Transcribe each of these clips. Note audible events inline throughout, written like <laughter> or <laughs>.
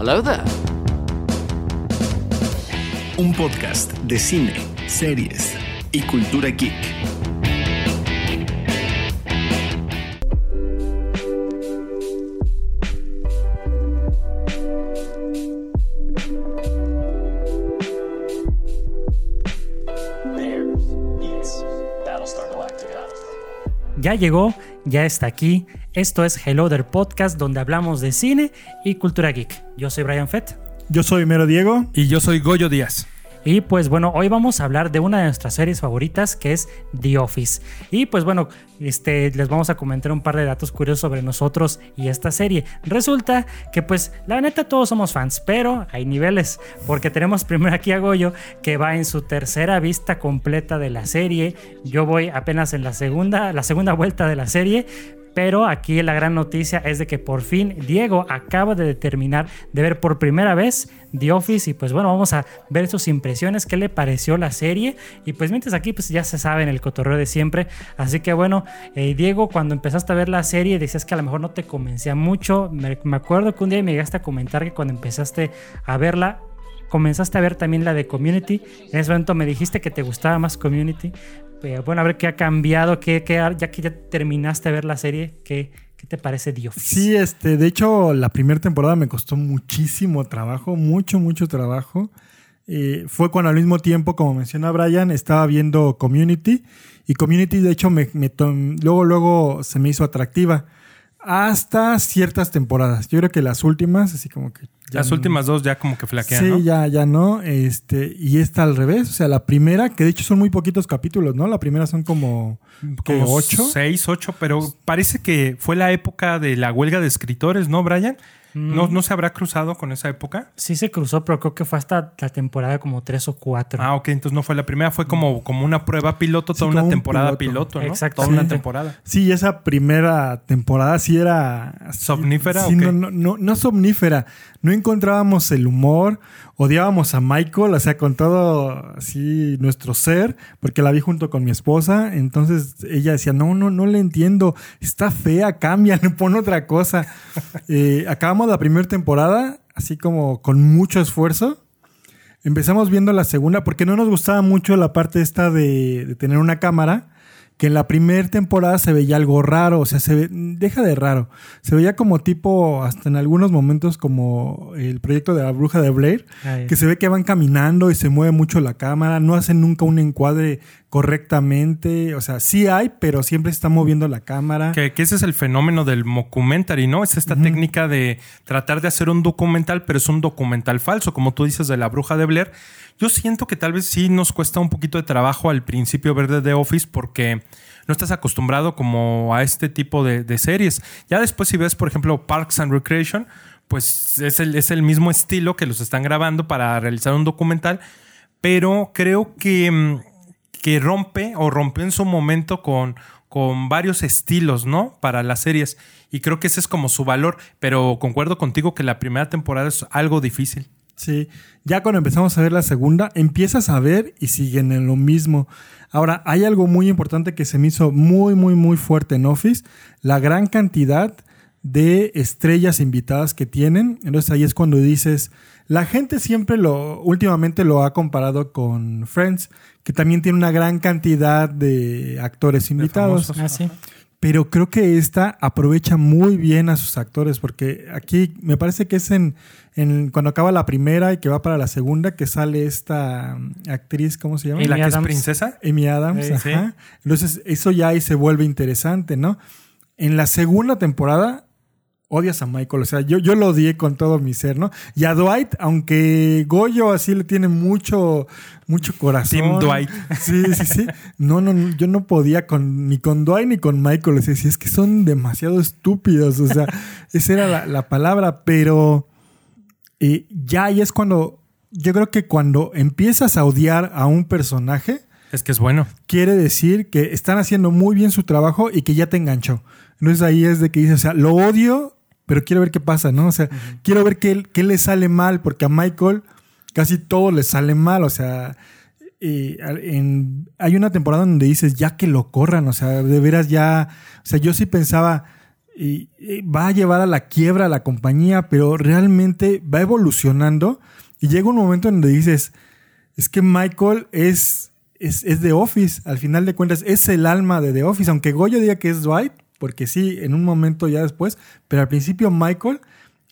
Hello there. Un podcast de cine, series y cultura geek. Ya llegó, ya está aquí. Esto es Hello There Podcast, donde hablamos de cine y cultura geek. Yo soy Brian Fett. Yo soy Mero Diego. Y yo soy Goyo Díaz. Y pues bueno, hoy vamos a hablar de una de nuestras series favoritas que es The Office. Y pues bueno, este, les vamos a comentar un par de datos curiosos sobre nosotros y esta serie. Resulta que pues la neta todos somos fans, pero hay niveles. Porque tenemos primero aquí a Goyo que va en su tercera vista completa de la serie. Yo voy apenas en la segunda, la segunda vuelta de la serie. Pero aquí la gran noticia es de que por fin Diego acaba de determinar de ver por primera vez The Office y pues bueno, vamos a ver sus impresiones, qué le pareció la serie y pues mientras aquí pues ya se sabe en el cotorreo de siempre, así que bueno, eh, Diego cuando empezaste a ver la serie decías que a lo mejor no te convencía mucho, me, me acuerdo que un día me llegaste a comentar que cuando empezaste a verla comenzaste a ver también la de Community. En ese momento me dijiste que te gustaba más Community. Pero bueno, a ver qué ha cambiado, qué, qué, ya que ya terminaste de ver la serie, ¿qué, qué te parece Dios? Sí, este, de hecho, la primera temporada me costó muchísimo trabajo, mucho, mucho trabajo. Eh, fue cuando al mismo tiempo, como menciona Brian, estaba viendo Community. Y Community, de hecho, me luego, luego se me hizo atractiva. Hasta ciertas temporadas. Yo creo que las últimas, así como que las últimas dos ya como que flaquean, sí, ¿no? ya, ya no. Este, y esta al revés. O sea, la primera, que de hecho son muy poquitos capítulos, ¿no? La primera son como, como ocho. Seis, ocho, pero parece que fue la época de la huelga de escritores, ¿no, Brian? ¿No, ¿No se habrá cruzado con esa época? Sí se cruzó, pero creo que fue hasta la temporada como tres o cuatro. Ah, ok, entonces no fue la primera, fue como, como una prueba piloto, toda Sí, una un temporada piloto. piloto, ¿no? Exacto. Toda una temporada. Sí, esa primera temporada sí era... ¿Somnífera sí, o qué? no, no, no, no somnífera. No encontrábamos el humor. Odiábamos a Michael, o sea, con todo así nuestro ser, porque la vi junto con mi esposa. Entonces ella decía, no, no, no le entiendo. Está fea, cambia, pon otra cosa. <laughs> Eh, acabamos la primera temporada, así como con mucho esfuerzo. Empezamos viendo la segunda porque no nos gustaba mucho la parte esta de, tener una cámara, que en la primera temporada se veía algo raro, o sea, se ve- deja de raro. Se veía como tipo, hasta en algunos momentos, como el proyecto de la bruja de Blair, Ay. que se ve que van caminando y se mueve mucho la cámara, no hacen nunca un encuadre correctamente, o sea, sí hay, pero siempre se está moviendo la cámara. Que, que ese es el fenómeno del mockumentary, ¿no? Es esta técnica de tratar de hacer un documental, pero es un documental falso, como tú dices de la bruja de Blair. Yo siento que tal vez sí nos cuesta un poquito de trabajo al principio ver de The Office porque no estás acostumbrado como a este tipo de, series. Ya después si ves, por ejemplo, Parks and Recreation, pues es el, es el mismo estilo que los están grabando para realizar un documental, pero creo que, mm, que rompe o rompió en su momento con, con varios estilos, ¿no? Para las series. Y creo que ese es como su valor, pero concuerdo contigo que la primera temporada es algo difícil. Sí, ya cuando empezamos a ver la segunda, empiezas a ver y siguen en lo mismo. Ahora, hay algo muy importante que se me hizo muy, muy, muy fuerte en Office, la gran cantidad de estrellas invitadas que tienen. Entonces ahí es cuando dices, la gente siempre lo, últimamente lo ha comparado con Friends, que también tiene una gran cantidad de actores invitados. famosos. Ah, sí. Pero creo que esta aprovecha muy bien a sus actores, porque aquí me parece que es en, en cuando acaba la primera y que va para la segunda, que sale esta um, actriz, ¿cómo se llama? ¿Y la Amy que es Adams. princesa? Amy Adams. Sí, sí. ajá. Entonces, eso ya ahí se vuelve interesante, ¿no? En la segunda temporada, odias a Michael. O sea, yo, yo lo odié con todo mi ser, ¿no? Y a Dwight, aunque Goyo así le tiene mucho, mucho corazón. Team Dwight. Sí, sí, sí. No, no, no, yo no podía con, ni con Dwight ni con Michael. O sea, sí, es que son demasiado estúpidos. O sea, <laughs> esa era la, la palabra. Pero eh, ya ahí es cuando. Yo creo que cuando empiezas a odiar a un personaje, Es que es bueno. quiere decir que están haciendo muy bien su trabajo y que ya te enganchó. Entonces ahí es de que dices, o sea, lo odio, pero quiero ver qué pasa, ¿no? O sea, quiero ver qué, qué le sale mal, porque a Michael casi todo le sale mal, o sea, eh, en- hay una temporada donde dices, ya que lo corran, o sea, de veras ya, o sea, yo sí pensaba, va a llevar a la quiebra a la compañía, pero realmente va evolucionando y llega un momento en donde dices, es que Michael es, es, es The Office, al final de cuentas es el alma de The Office, aunque Goyo diga que es Dwight, porque sí, en un momento ya después, pero al principio Michael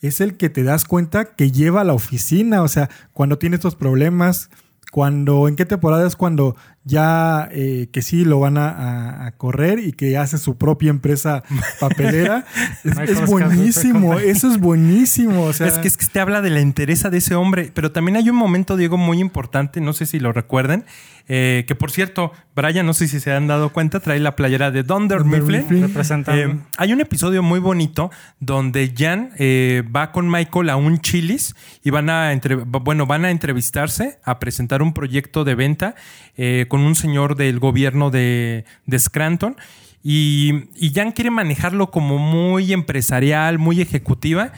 es el que te das cuenta que lleva a la oficina, o sea, cuando tiene estos problemas, cuando, ¿en qué temporada es cuando ya eh, que sí lo van a, a- a correr y que hace su propia empresa <laughs> papelera? es, buenísimo, eso es buenísimo. O sea, es que, es que te habla de la entereza de ese hombre, pero también hay un momento, Diego, muy importante, no sé si lo recuerden, eh, que por cierto, Brian, no sé si se han dado cuenta, trae la playera de Dunder Mifflin. Eh, hay un episodio muy bonito donde Jan eh, va con Michael a un Chili's y van a, entre- bueno, van a entrevistarse, a presentar un proyecto de venta eh, con un señor del gobierno de, Scranton. Y, y Jan quiere manejarlo como muy empresarial, muy ejecutiva.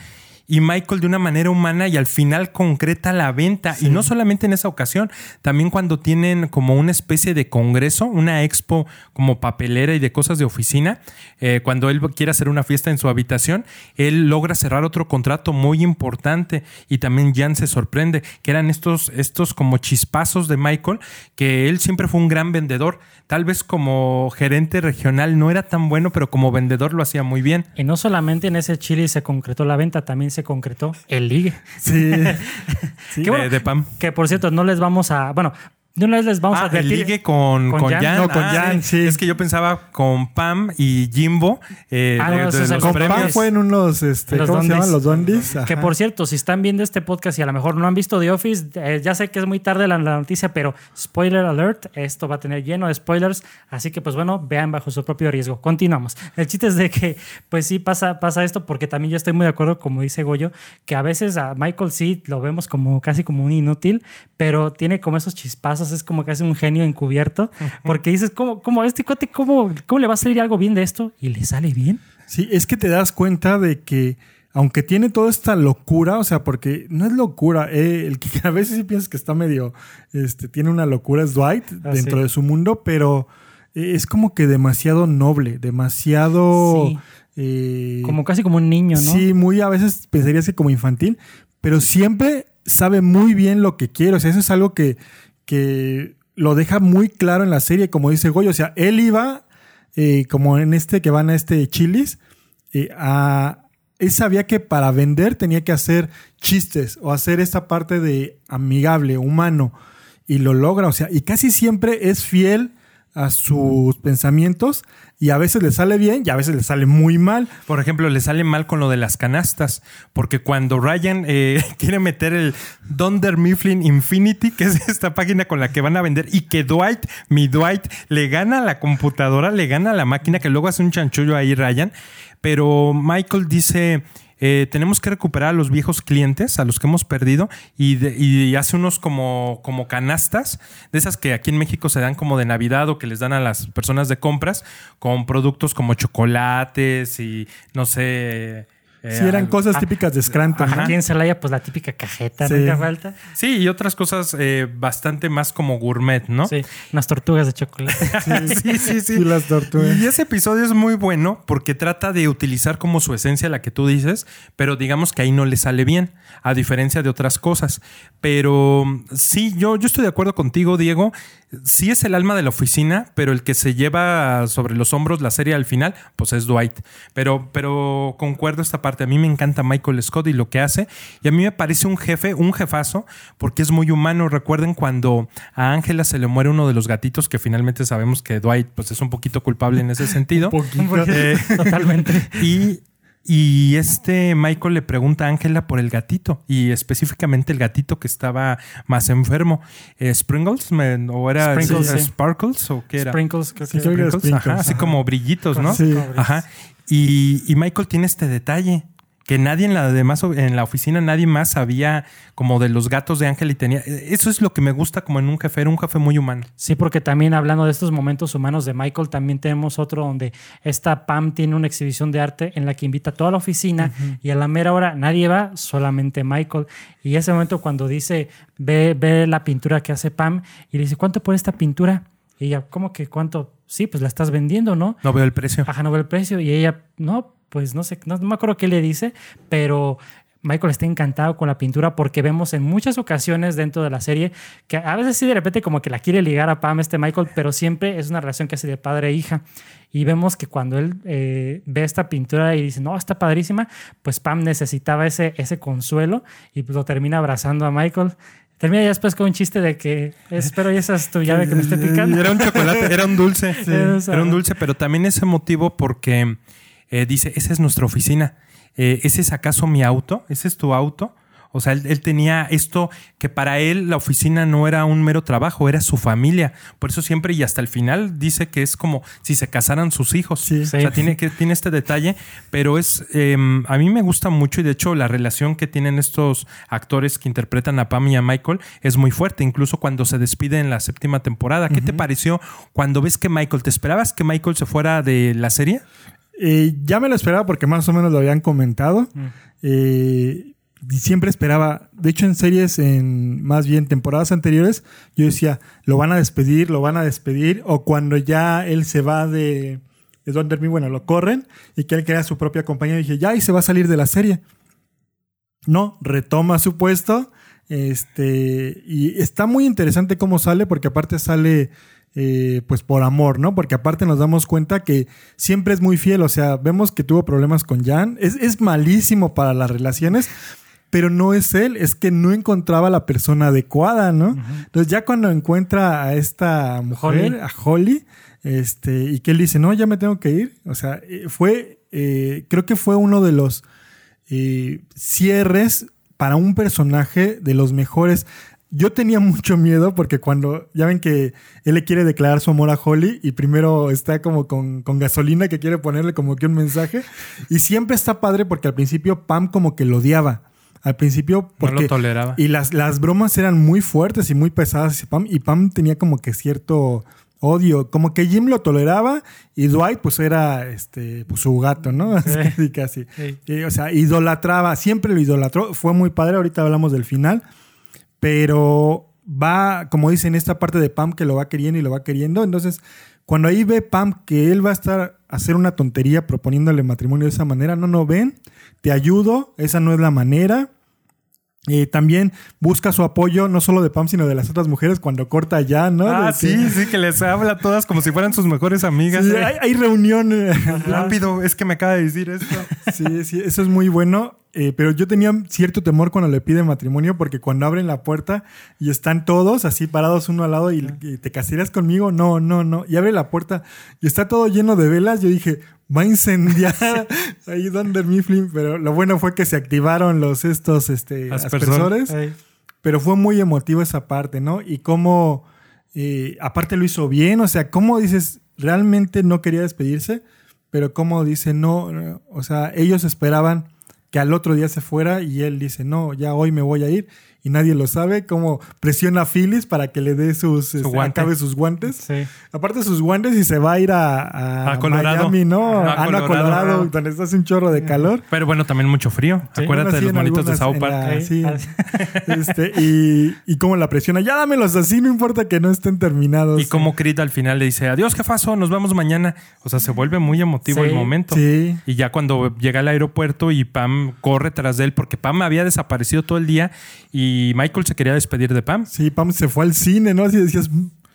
Y Michael de una manera humana y al final concreta la venta. Y no solamente en esa ocasión, también cuando tienen como una especie de congreso, una expo como papelera y de cosas de oficina, eh, cuando él quiere hacer una fiesta en su habitación, él logra cerrar otro contrato muy importante y también Jan se sorprende, que eran estos, estos como chispazos de Michael, que él siempre fue un gran vendedor. Tal vez como gerente regional no era tan bueno, pero como vendedor lo hacía muy bien. Y no solamente en ese chili se concretó la venta, también se concretó el ligue. sí. <laughs> Sí. Bueno. de, de Pam. Que por cierto, no les vamos a. Bueno, de una vez les vamos a Ah, el advertir. ligue con, ¿Con con Jan? Jan. No, con Ah, Jan, sí. Es que yo pensaba con Pam y Jimbo. eh, Ah, no, de- de el los Con premios. Pam fue en unos, este, Los ¿cómo se llaman? Los Dondis. Que por cierto, si están viendo este podcast y a lo mejor no han visto The Office, eh, ya sé que es muy tarde la, la noticia, pero spoiler alert, esto va a tener lleno de spoilers, así que pues bueno, vean bajo su propio riesgo. Continuamos. El chiste es de que pues sí pasa, pasa esto porque también yo estoy muy de acuerdo, como dice Goyo, que a veces a Michael sí lo vemos como casi como un inútil, pero tiene como esos chispazos, es como casi un genio encubierto, porque dices, ¿cómo, cómo este cuate, cómo, cómo le va a salir algo bien de esto? Y le sale bien. Sí, es que te das cuenta de que aunque tiene toda esta locura, o sea, porque no es locura, eh, el que <laughs> a veces sí piensas que está medio, este, tiene una locura es Dwight Ah, dentro sí. de su mundo, pero eh, es como que demasiado noble, demasiado... Sí. eh, Como casi como un niño, ¿no? Sí, muy a veces pensarías que como infantil, pero siempre sabe muy bien lo que quiere. O sea, eso es algo que, que lo deja muy claro en la serie, como dice Goyo. O sea, él iba, eh, como en este que van a este Chilis, eh, a, él sabía que para vender tenía que hacer chistes o hacer esta parte de amigable, humano, y lo logra. O sea, y casi siempre es fiel a sus pensamientos y a veces le sale bien y a veces le sale muy mal. Por ejemplo, le sale mal con lo de las canastas, porque cuando Ryan eh, <laughs> quiere meter el Dunder Mifflin Infinity, que es esta página con la que van a vender, y que Dwight, mi Dwight, le gana a la computadora, le gana a la máquina, que luego hace un chanchullo ahí Ryan, pero Michael dice... eh, tenemos que recuperar a los viejos clientes, a los que hemos perdido, y, de- y hace unos como, como canastas, de esas que aquí en México se dan como de Navidad o que les dan a las personas de compras, con productos como chocolates y no sé. Eh, Sí, eran cosas ah, típicas de Scranton. ¿no? Aquí en Celaya, pues la típica cajeta, Sí. nunca falta. Sí, y otras cosas eh, bastante más como gourmet, ¿no? Sí, unas tortugas de chocolate. <laughs> sí, sí, sí. Sí, las tortugas. Y ese episodio es muy bueno porque trata de utilizar como su esencia la que tú dices, pero digamos que ahí no le sale bien, a diferencia de otras cosas. Pero sí, yo, yo estoy de acuerdo contigo, Diego. Sí es el alma de la oficina, pero el que se lleva sobre los hombros la serie al final, pues es Dwight. Pero, pero concuerdo esta parte. A mí me encanta Michael Scott y lo que hace. Y a mí me parece un jefe, un jefazo, porque es muy humano. Recuerden cuando a Ángela se le muere uno de los gatitos, que finalmente sabemos que Dwight pues, es un poquito culpable en ese sentido. <laughs> Poquito. Eh, <laughs> Totalmente. y, y este Michael le pregunta a Ángela por el gatito y específicamente el gatito que estaba más enfermo. Eh, ¿Sprinkles? ¿O era Sprinkles, sí. ¿Sparkles? ¿O qué era? Sprinkles, creo Sí, que era Sprinkles, Sprinkles, ajá, así ajá. como brillitos, ¿no? Sí. Ajá. Y, y Michael tiene este detalle que nadie en la demás en la oficina nadie más sabía como de los gatos de Ángel y tenía eso es lo que me gusta como en un jefe era un jefe muy humano Sí, porque también hablando de estos momentos humanos de Michael, también tenemos otro donde esta Pam tiene una exhibición de arte en la que invita a toda la oficina y a la mera hora nadie va, solamente Michael. Y ese momento cuando dice, ve, ve la pintura que hace Pam y le dice, ¿cuánto por esta pintura? Y ella, ¿cómo que cuánto? Sí, pues la estás vendiendo, ¿no? No veo el precio. Ajá, no veo el precio. Y ella, no, pues no sé, no, no me acuerdo qué le dice, pero Michael está encantado con la pintura porque vemos en muchas ocasiones dentro de la serie que a veces sí de repente como que la quiere ligar a Pam este Michael, pero siempre es una relación que hace de padre e hija. Y vemos que cuando él eh, ve esta pintura y dice, no, está padrísima, pues Pam necesitaba ese, ese consuelo y pues lo termina abrazando a Michael. Termina ya después con un chiste de que espero y esa es tu llave que me esté picando. Era un chocolate, era un dulce. <laughs> Sí. Era un dulce, pero también ese motivo porque eh, dice, esa es nuestra oficina. Eh, ¿Ese es acaso mi auto? ¿Ese es tu auto? O sea, él, él, tenía esto que para él la oficina no era un mero trabajo, era su familia. Por eso siempre y hasta el final dice que es como si se casaran sus hijos. Sí. O sea, tiene, que, tiene este detalle, pero es eh, a mí me gusta mucho y de hecho la relación que tienen estos actores que interpretan a Pam y a Michael es muy fuerte, incluso cuando se despide en la séptima temporada. ¿Qué uh -huh. te pareció cuando ves que Michael, te esperabas que Michael se fuera de la serie? Eh, ya me lo esperaba porque más o menos lo habían comentado. Mm. Eh, siempre esperaba, de hecho en series, en más bien temporadas anteriores, yo decía, lo van a despedir, lo van a despedir, o cuando ya él se va de, de Don bueno, lo corren y que él crea su propia compañía, dije, ya, y se va a salir de la serie. No, retoma su puesto, este, y está muy interesante cómo sale, porque aparte sale eh, pues por amor, ¿no? Porque aparte nos damos cuenta que siempre es muy fiel, o sea, vemos que tuvo problemas con Jan, es, es malísimo para las relaciones, pero no es él, es que no encontraba la persona adecuada, ¿no? Uh -huh. Entonces ya cuando encuentra a esta mujer, Holly. a Holly, este, y que él dice, no, ya me tengo que ir, o sea, fue, eh, creo que fue uno de los eh, cierres para un personaje de los mejores. Yo tenía <laughs> mucho miedo porque cuando ya ven que él le quiere declarar su amor a Holly y primero está como con, con, gasolina que quiere ponerle como que un mensaje y siempre está padre porque al principio Pam como que lo odiaba. Al principio porque no lo toleraba. Y las, las bromas eran muy fuertes y muy pesadas y Pam, y Pam tenía como que cierto odio, como que Jim lo toleraba y Dwight pues era este pues, su gato, ¿no? <laughs> Sí. Casi, casi. Y, o sea, idolatraba, siempre lo idolatró, fue muy padre, ahorita hablamos del final pero va, como dicen, esta parte de Pam que lo va queriendo y lo va queriendo. Entonces, cuando ahí ve Pam que él va a estar a hacer una tontería proponiéndole matrimonio de esa manera, no, no, ven, te ayudo, esa no es la manera. Eh, también busca su apoyo, no solo de Pam, sino de las otras mujeres cuando corta ya, ¿no? Ah, de sí, que... sí, que les habla a todas como si fueran sus mejores amigas. Sí, hay, hay reuniones. Rápido, es que me acaba de decir esto. Sí, sí, eso es muy bueno. Eh, pero yo tenía cierto temor cuando le pide matrimonio porque cuando abren la puerta y están todos así parados uno al lado y, y, te casarías conmigo, no, no, no. Y abre la puerta y está todo lleno de velas. Yo dije, va a incendiar <laughs> ahí Dunder Mifflin. Pero lo bueno fue que se activaron los estos este, aspersores. Pero fue muy emotivo esa parte, ¿no? Y cómo, eh, aparte lo hizo bien. O sea, cómo dices, realmente no quería despedirse, pero cómo dice, no, no o sea, ellos esperaban que al otro día se fuera y él dice, no, ya hoy me voy a ir y nadie lo sabe, como presiona a Phyllis para que le dé sus, Su este, acabe sus guantes. Sí. Aparte sus guantes y se va a ir a, a, A Colorado. Miami, ¿no? Ajá, Ah, a Colorado. Colorado, donde está un chorro de calor. Pero bueno, también mucho frío. Sí, Acuérdate de Sí, los en monitos de algunas- South Park. la- sí. Ah, <laughs> Este, y, y cómo la presiona, ya dámelos así, no importa que no estén terminados. Y como Creed al final le dice, adiós jefazo, nos vemos mañana. O sea, se vuelve muy emotivo el momento. Sí. Y ya cuando llega al aeropuerto y Pam corre tras de él, porque Pam había desaparecido todo el día y Michael se quería despedir de Pam. Sí, Pam se fue al cine, ¿no? Así decías,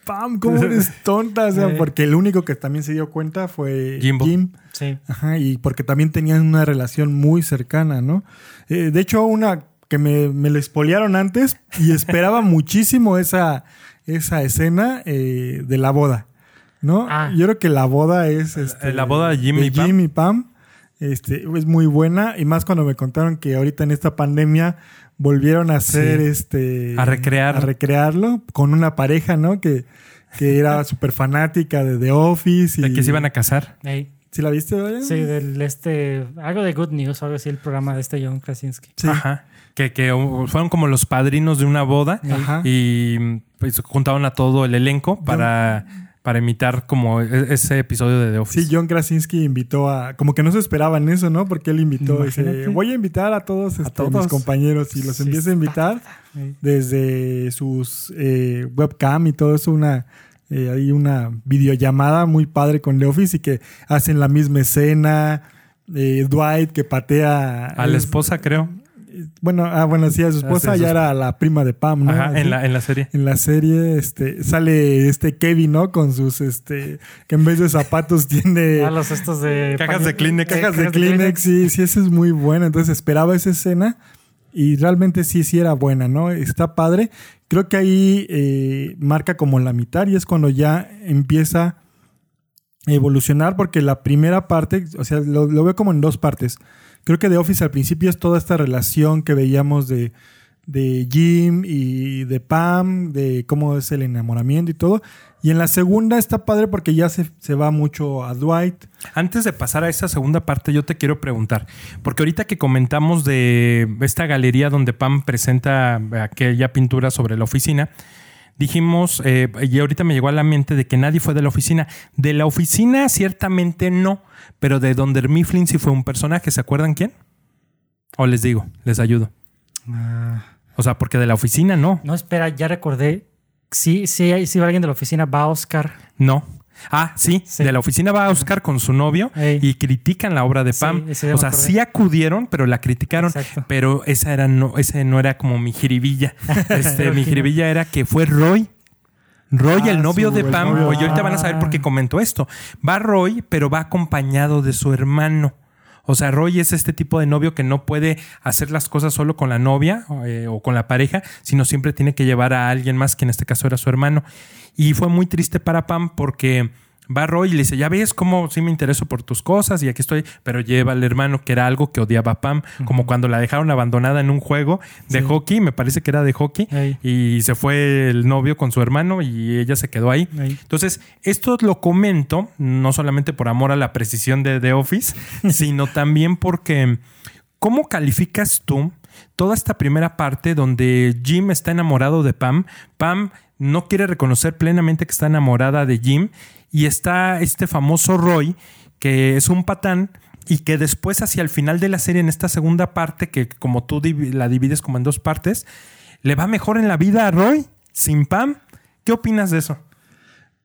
Pam, ¿cómo <laughs> eres tonta? O sea, porque el único que también se dio cuenta fue Jimbo. Jim. sí. Ajá, y porque también tenían una relación muy cercana, ¿no? Eh, de hecho, una que me, me lo espolearon antes y esperaba <laughs> muchísimo esa, esa escena eh, de la boda, ¿no? Ah. Yo creo que la boda es... Este, La boda de Jim y Pam. Jim y Pam. Este, es muy buena y más cuando me contaron que ahorita en esta pandemia volvieron a hacer Sí. este A recrear. a recrearlo con una pareja no que, que era <laughs> súper fanática de The Office y De que se iban a casar. Ey. ¿Sí la viste Brian? Sí, del este. Algo de Good News, algo así, el programa de este John Krasinski. Sí. Ajá. Que, que fueron como los padrinos de una boda Ajá. y pues, juntaron a todo el elenco para, para imitar como e- ese episodio de The Office. Sí, John Krasinski invitó a. Como que no se esperaban eso, ¿no? Porque él invitó. Dice, voy a invitar a todos, este, todos. mis compañeros y los Sí, empieza a invitar desde sus eh, webcam y todo eso. Una, eh, hay una videollamada muy padre con The Office y que hacen la misma escena. eh, Dwight que patea A la esposa, creo. Bueno, ah, bueno, sí, a su esposa sí, ya era la prima de Pam, ¿no? Ajá, Así. en la, en la serie. En la serie este, sale este Kevin, ¿no? Con sus, este, que en vez de zapatos <laughs> tiene A los estos <laughs> de. Cajas de Kleenex. Sí, cajas de Kleenex. Sí, sí, esa es muy buena. Entonces esperaba esa escena y realmente sí, sí era buena, ¿no? Está padre. Creo que ahí eh, marca como la mitad y es cuando ya empieza a evolucionar porque la primera parte, o sea, lo, lo veo como en dos partes. Creo que The Office al principio es toda esta relación que veíamos de, de Jim y de Pam, de cómo es el enamoramiento y todo. Y en la segunda está padre porque ya se, se va mucho a Dwight. Antes de pasar a esa segunda parte, yo te quiero preguntar, porque ahorita que comentamos de esta galería donde Pam presenta aquella pintura sobre la oficina, dijimos, eh, y ahorita me llegó a la mente de que nadie fue de la oficina. De la oficina ciertamente no, pero de Donder Mifflin sí fue un personaje, ¿se acuerdan quién? O les digo, les ayudo. O sea, porque de la oficina no, No, espera, ya recordé. Sí, sí, sí, va alguien de la oficina, va Oscar. no. Ah, sí, Sí. de la oficina va Oscar con su novio Ey. y critican la obra de Pam. sí, o sea, sí acudieron, pero la criticaron. Exacto. Pero esa era no, ese no era como mi jiribilla. <laughs> Este, mi jiribilla era que fue Roy. Roy, Ah, el novio de Pam. novio. Oye, ahorita van a saber por qué Ah. comentó esto. Va Roy, pero va acompañado de su hermano. O sea, Roy es este tipo de novio que no puede hacer las cosas solo con la novia eh, o con la pareja, sino siempre tiene que llevar a alguien más, que en este caso era su hermano. Y fue muy triste para Pam porque va Roy y le dice, ya ves cómo sí me intereso por tus cosas y aquí estoy, pero lleva al hermano que era algo que odiaba a Pam, como cuando la dejaron abandonada en un juego de Sí. hockey, me parece que era de hockey, Ey. y se fue el novio con su hermano y ella se quedó ahí. Entonces, esto lo comento no solamente por amor a la precisión de The Office, <laughs> sino también porque ¿cómo calificas tú toda esta primera parte donde Jim está enamorado de Pam? Pam no quiere reconocer plenamente que está enamorada de Jim y está este famoso Roy que es un patán y que después hacia el final de la serie en esta segunda parte que como tú la divides como en dos partes, le va mejor en la vida a Roy sin Pam. ¿Qué opinas de eso?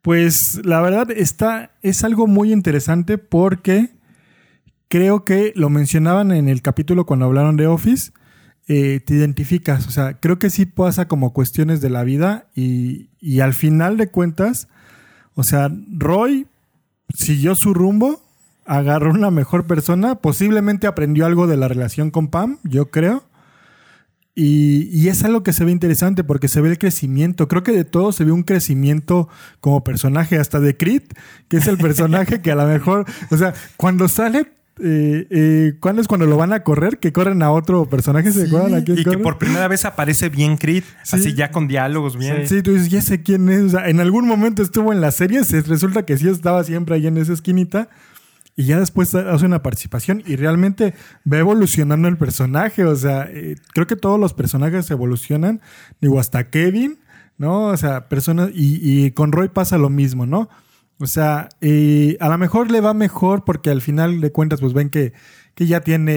Pues la verdad está, es algo muy interesante porque creo que lo mencionaban en el capítulo cuando hablaron de Office, eh, te identificas, o sea, creo que sí pasa como cuestiones de la vida y, y al final de cuentas, o sea, Roy siguió su rumbo, agarró una mejor persona, posiblemente aprendió algo de la relación con Pam, yo creo. Y, es algo que se ve interesante porque se ve el crecimiento. Creo que de todo se ve un crecimiento como personaje, hasta de Creed, que es el personaje que a lo mejor, o sea, cuando sale, eh, eh, ¿cuándo es cuando lo van a correr? Que corren a otro personaje, ¿se Sí, acuerdan a quién y que por primera vez aparece bien Creed, Sí. así ya con diálogos bien. Sí, tú dices, ya sé quién es. O sea, en algún momento estuvo en la serie, se resulta que sí estaba siempre ahí en esa esquinita. Y ya después hace una participación y realmente va evolucionando el personaje. O sea, eh, creo que todos los personajes evolucionan. Digo, hasta Kevin, ¿no? O sea, personas. Y, y con Roy pasa lo mismo, ¿no? O sea, eh, a lo mejor le va mejor porque al final de cuentas, pues ven que, que ya tiene,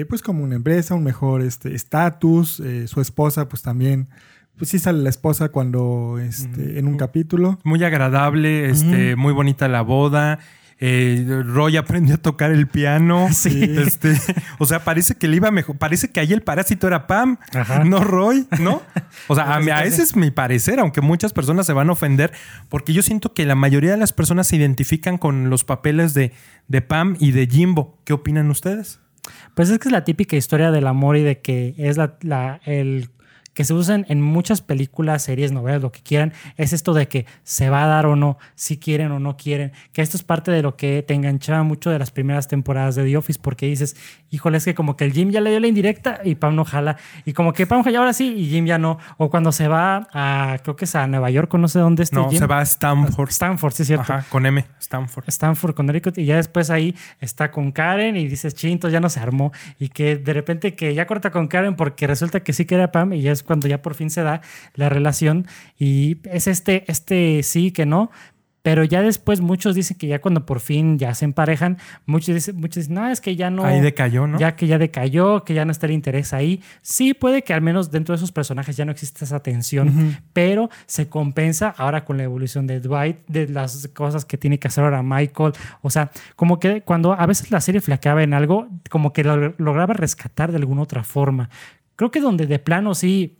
eh, pues como una empresa, un mejor este, estatus. eh, su esposa, pues también. Pues sí sale la esposa cuando, este, en un capítulo. Muy agradable, este, muy bonita la boda. Eh, Roy aprendió a tocar el piano. <laughs> Sí. Este, o sea, parece que le iba mejor. Parece que ahí el parásito era Pam, Ajá. no Roy, ¿no? <laughs> O sea, a, ese es mi parecer, aunque muchas personas se van a ofender, porque yo siento que la mayoría de las personas se identifican con los papeles de, de Pam y de Jimbo. ¿Qué opinan ustedes? Pues es que es la típica historia del amor y de que es la, la- el que se usan en muchas películas, series, novelas, lo que quieran, es esto de que se va a dar o no, si quieren o no quieren, que esto es parte de lo que te enganchaba mucho de las primeras temporadas de The Office, porque dices, híjole, es que como que el Jim ya le dio la indirecta y Pam no jala, y como que Pam ya ahora sí y Jim ya no, o cuando se va a, creo que es a Nueva York o no sé dónde está No, Jim. se va a Stanford. Stanford, sí es cierto. Ajá, con M, Stanford. Stanford, Connecticut, y ya después ahí está con Karen y dices, chinto, ya no se armó. Y que de repente que ya corta con Karen porque resulta que sí que era Pam y ya es cuando ya por fin se da la relación. Y es este, este sí que no, Pero ya después muchos dicen que ya cuando por fin ya se emparejan, muchos dicen, muchos dicen, no, es que ya no... Ahí decayó, ¿no? Ya que ya decayó, que ya no está el interés ahí. Sí, puede que al menos dentro de esos personajes ya no exista esa tensión, pero se compensa ahora con la evolución de Dwight, de las cosas que tiene que hacer ahora Michael. O sea, como que cuando a veces la serie flaqueaba en algo, como que lo lograba rescatar de alguna otra forma. Creo que donde de plano sí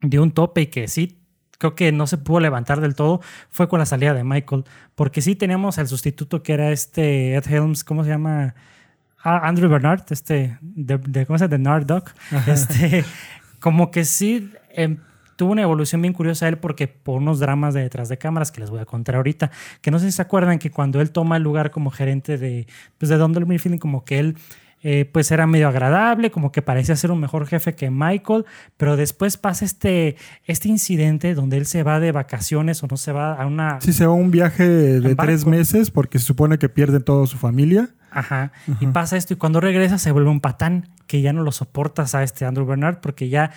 dio un tope y que sí creo que no se pudo levantar del todo fue con la salida de Michael, porque sí teníamos al sustituto que era este Ed Helms, ¿cómo se llama? Ah, Andrew Bernard, este, de, ¿cómo se llama? De Nardoc. Este, como que sí em, tuvo una evolución bien curiosa él porque por unos dramas de detrás de cámaras que les voy a contar ahorita, que no sé si se acuerdan que cuando él toma el lugar como gerente de, pues de Don Feeling, como que él eh, pues era medio agradable, como que parecía ser un mejor jefe que Michael, pero después pasa este, este incidente donde él se va de vacaciones o no se va a una... Sí, se va a un viaje de tres meses porque se supone que pierde toda su familia. Ajá. Y pasa esto y cuando regresa se vuelve un patán que ya no lo soportas a este Andrew Bernard porque ya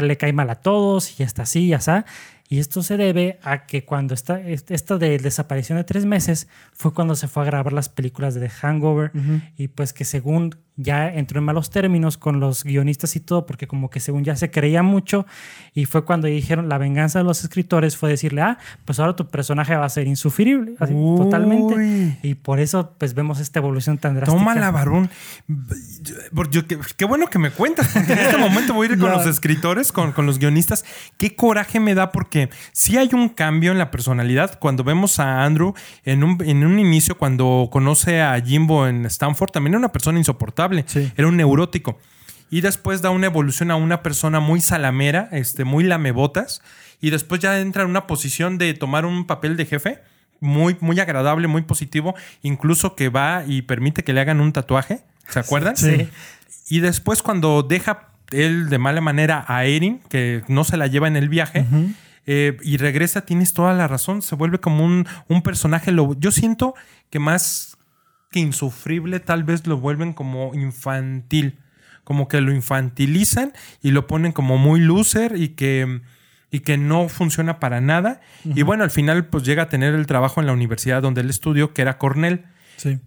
le cae mal a todos y ya está así, ya está. Y esto se debe a que cuando está, esta de desaparición de tres meses fue cuando se fue a grabar las películas de The Hangover y pues que según ya entró en malos términos con los guionistas y todo, porque como que según ya se creía mucho, y fue cuando dijeron la venganza de los escritores fue decirle, ah, pues ahora tu personaje va a ser insufrible, totalmente. Y por eso pues vemos esta evolución tan drástica. Toma la varón. Qué, bueno que me cuentas, porque en este momento voy a ir con <laughs> los escritores, con, con los guionistas. Qué coraje me da porque si hay un cambio en la personalidad. Cuando vemos a Andrew en un, en un inicio, cuando conoce a Jimbo en Stanford, también era una persona insoportable era un neurótico. Y después da una evolución a una persona muy salamera, este, muy lamebotas. Y después ya entra en una posición de tomar un papel de jefe muy, muy agradable, muy positivo. Incluso que va y permite que le hagan un tatuaje. ¿Se acuerdan? Sí. Y después cuando deja él de mala manera a Erin, que no se la lleva en el viaje, eh, y regresa, tienes toda la razón. Se vuelve como un, un personaje. Lo, yo siento que más que insufrible tal vez lo vuelven como infantil, como que lo infantilizan y lo ponen como muy loser y que, y que no funciona para nada. Y bueno, al final pues llega a tener el trabajo en la universidad donde él estudió, que era Cornell.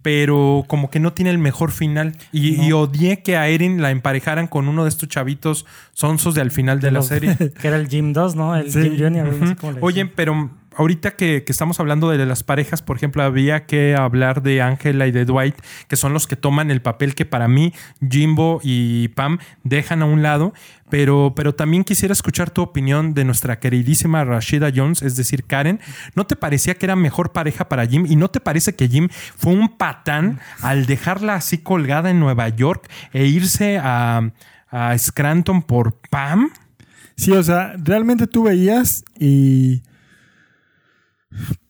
Pero como que no tiene el mejor final. Y, odié que a Erin la emparejaran con uno de estos chavitos sonsos de al final de, la serie. <laughs> que era el Jim 2, ¿no? El Jim Junior. Oye, pero ahorita que, estamos hablando de las parejas, por ejemplo, había que hablar de Angela y de Dwight, que son los que toman el papel que para mí Jimbo y Pam dejan a un lado. Pero, pero también quisiera escuchar tu opinión de nuestra queridísima Rashida Jones, es decir, Karen. ¿No te parecía que era mejor pareja para Jim? ¿Y no te parece que Jim fue un patán al dejarla así colgada en Nueva York e irse a, a Scranton por Pam? Sí, o sea, realmente tú veías y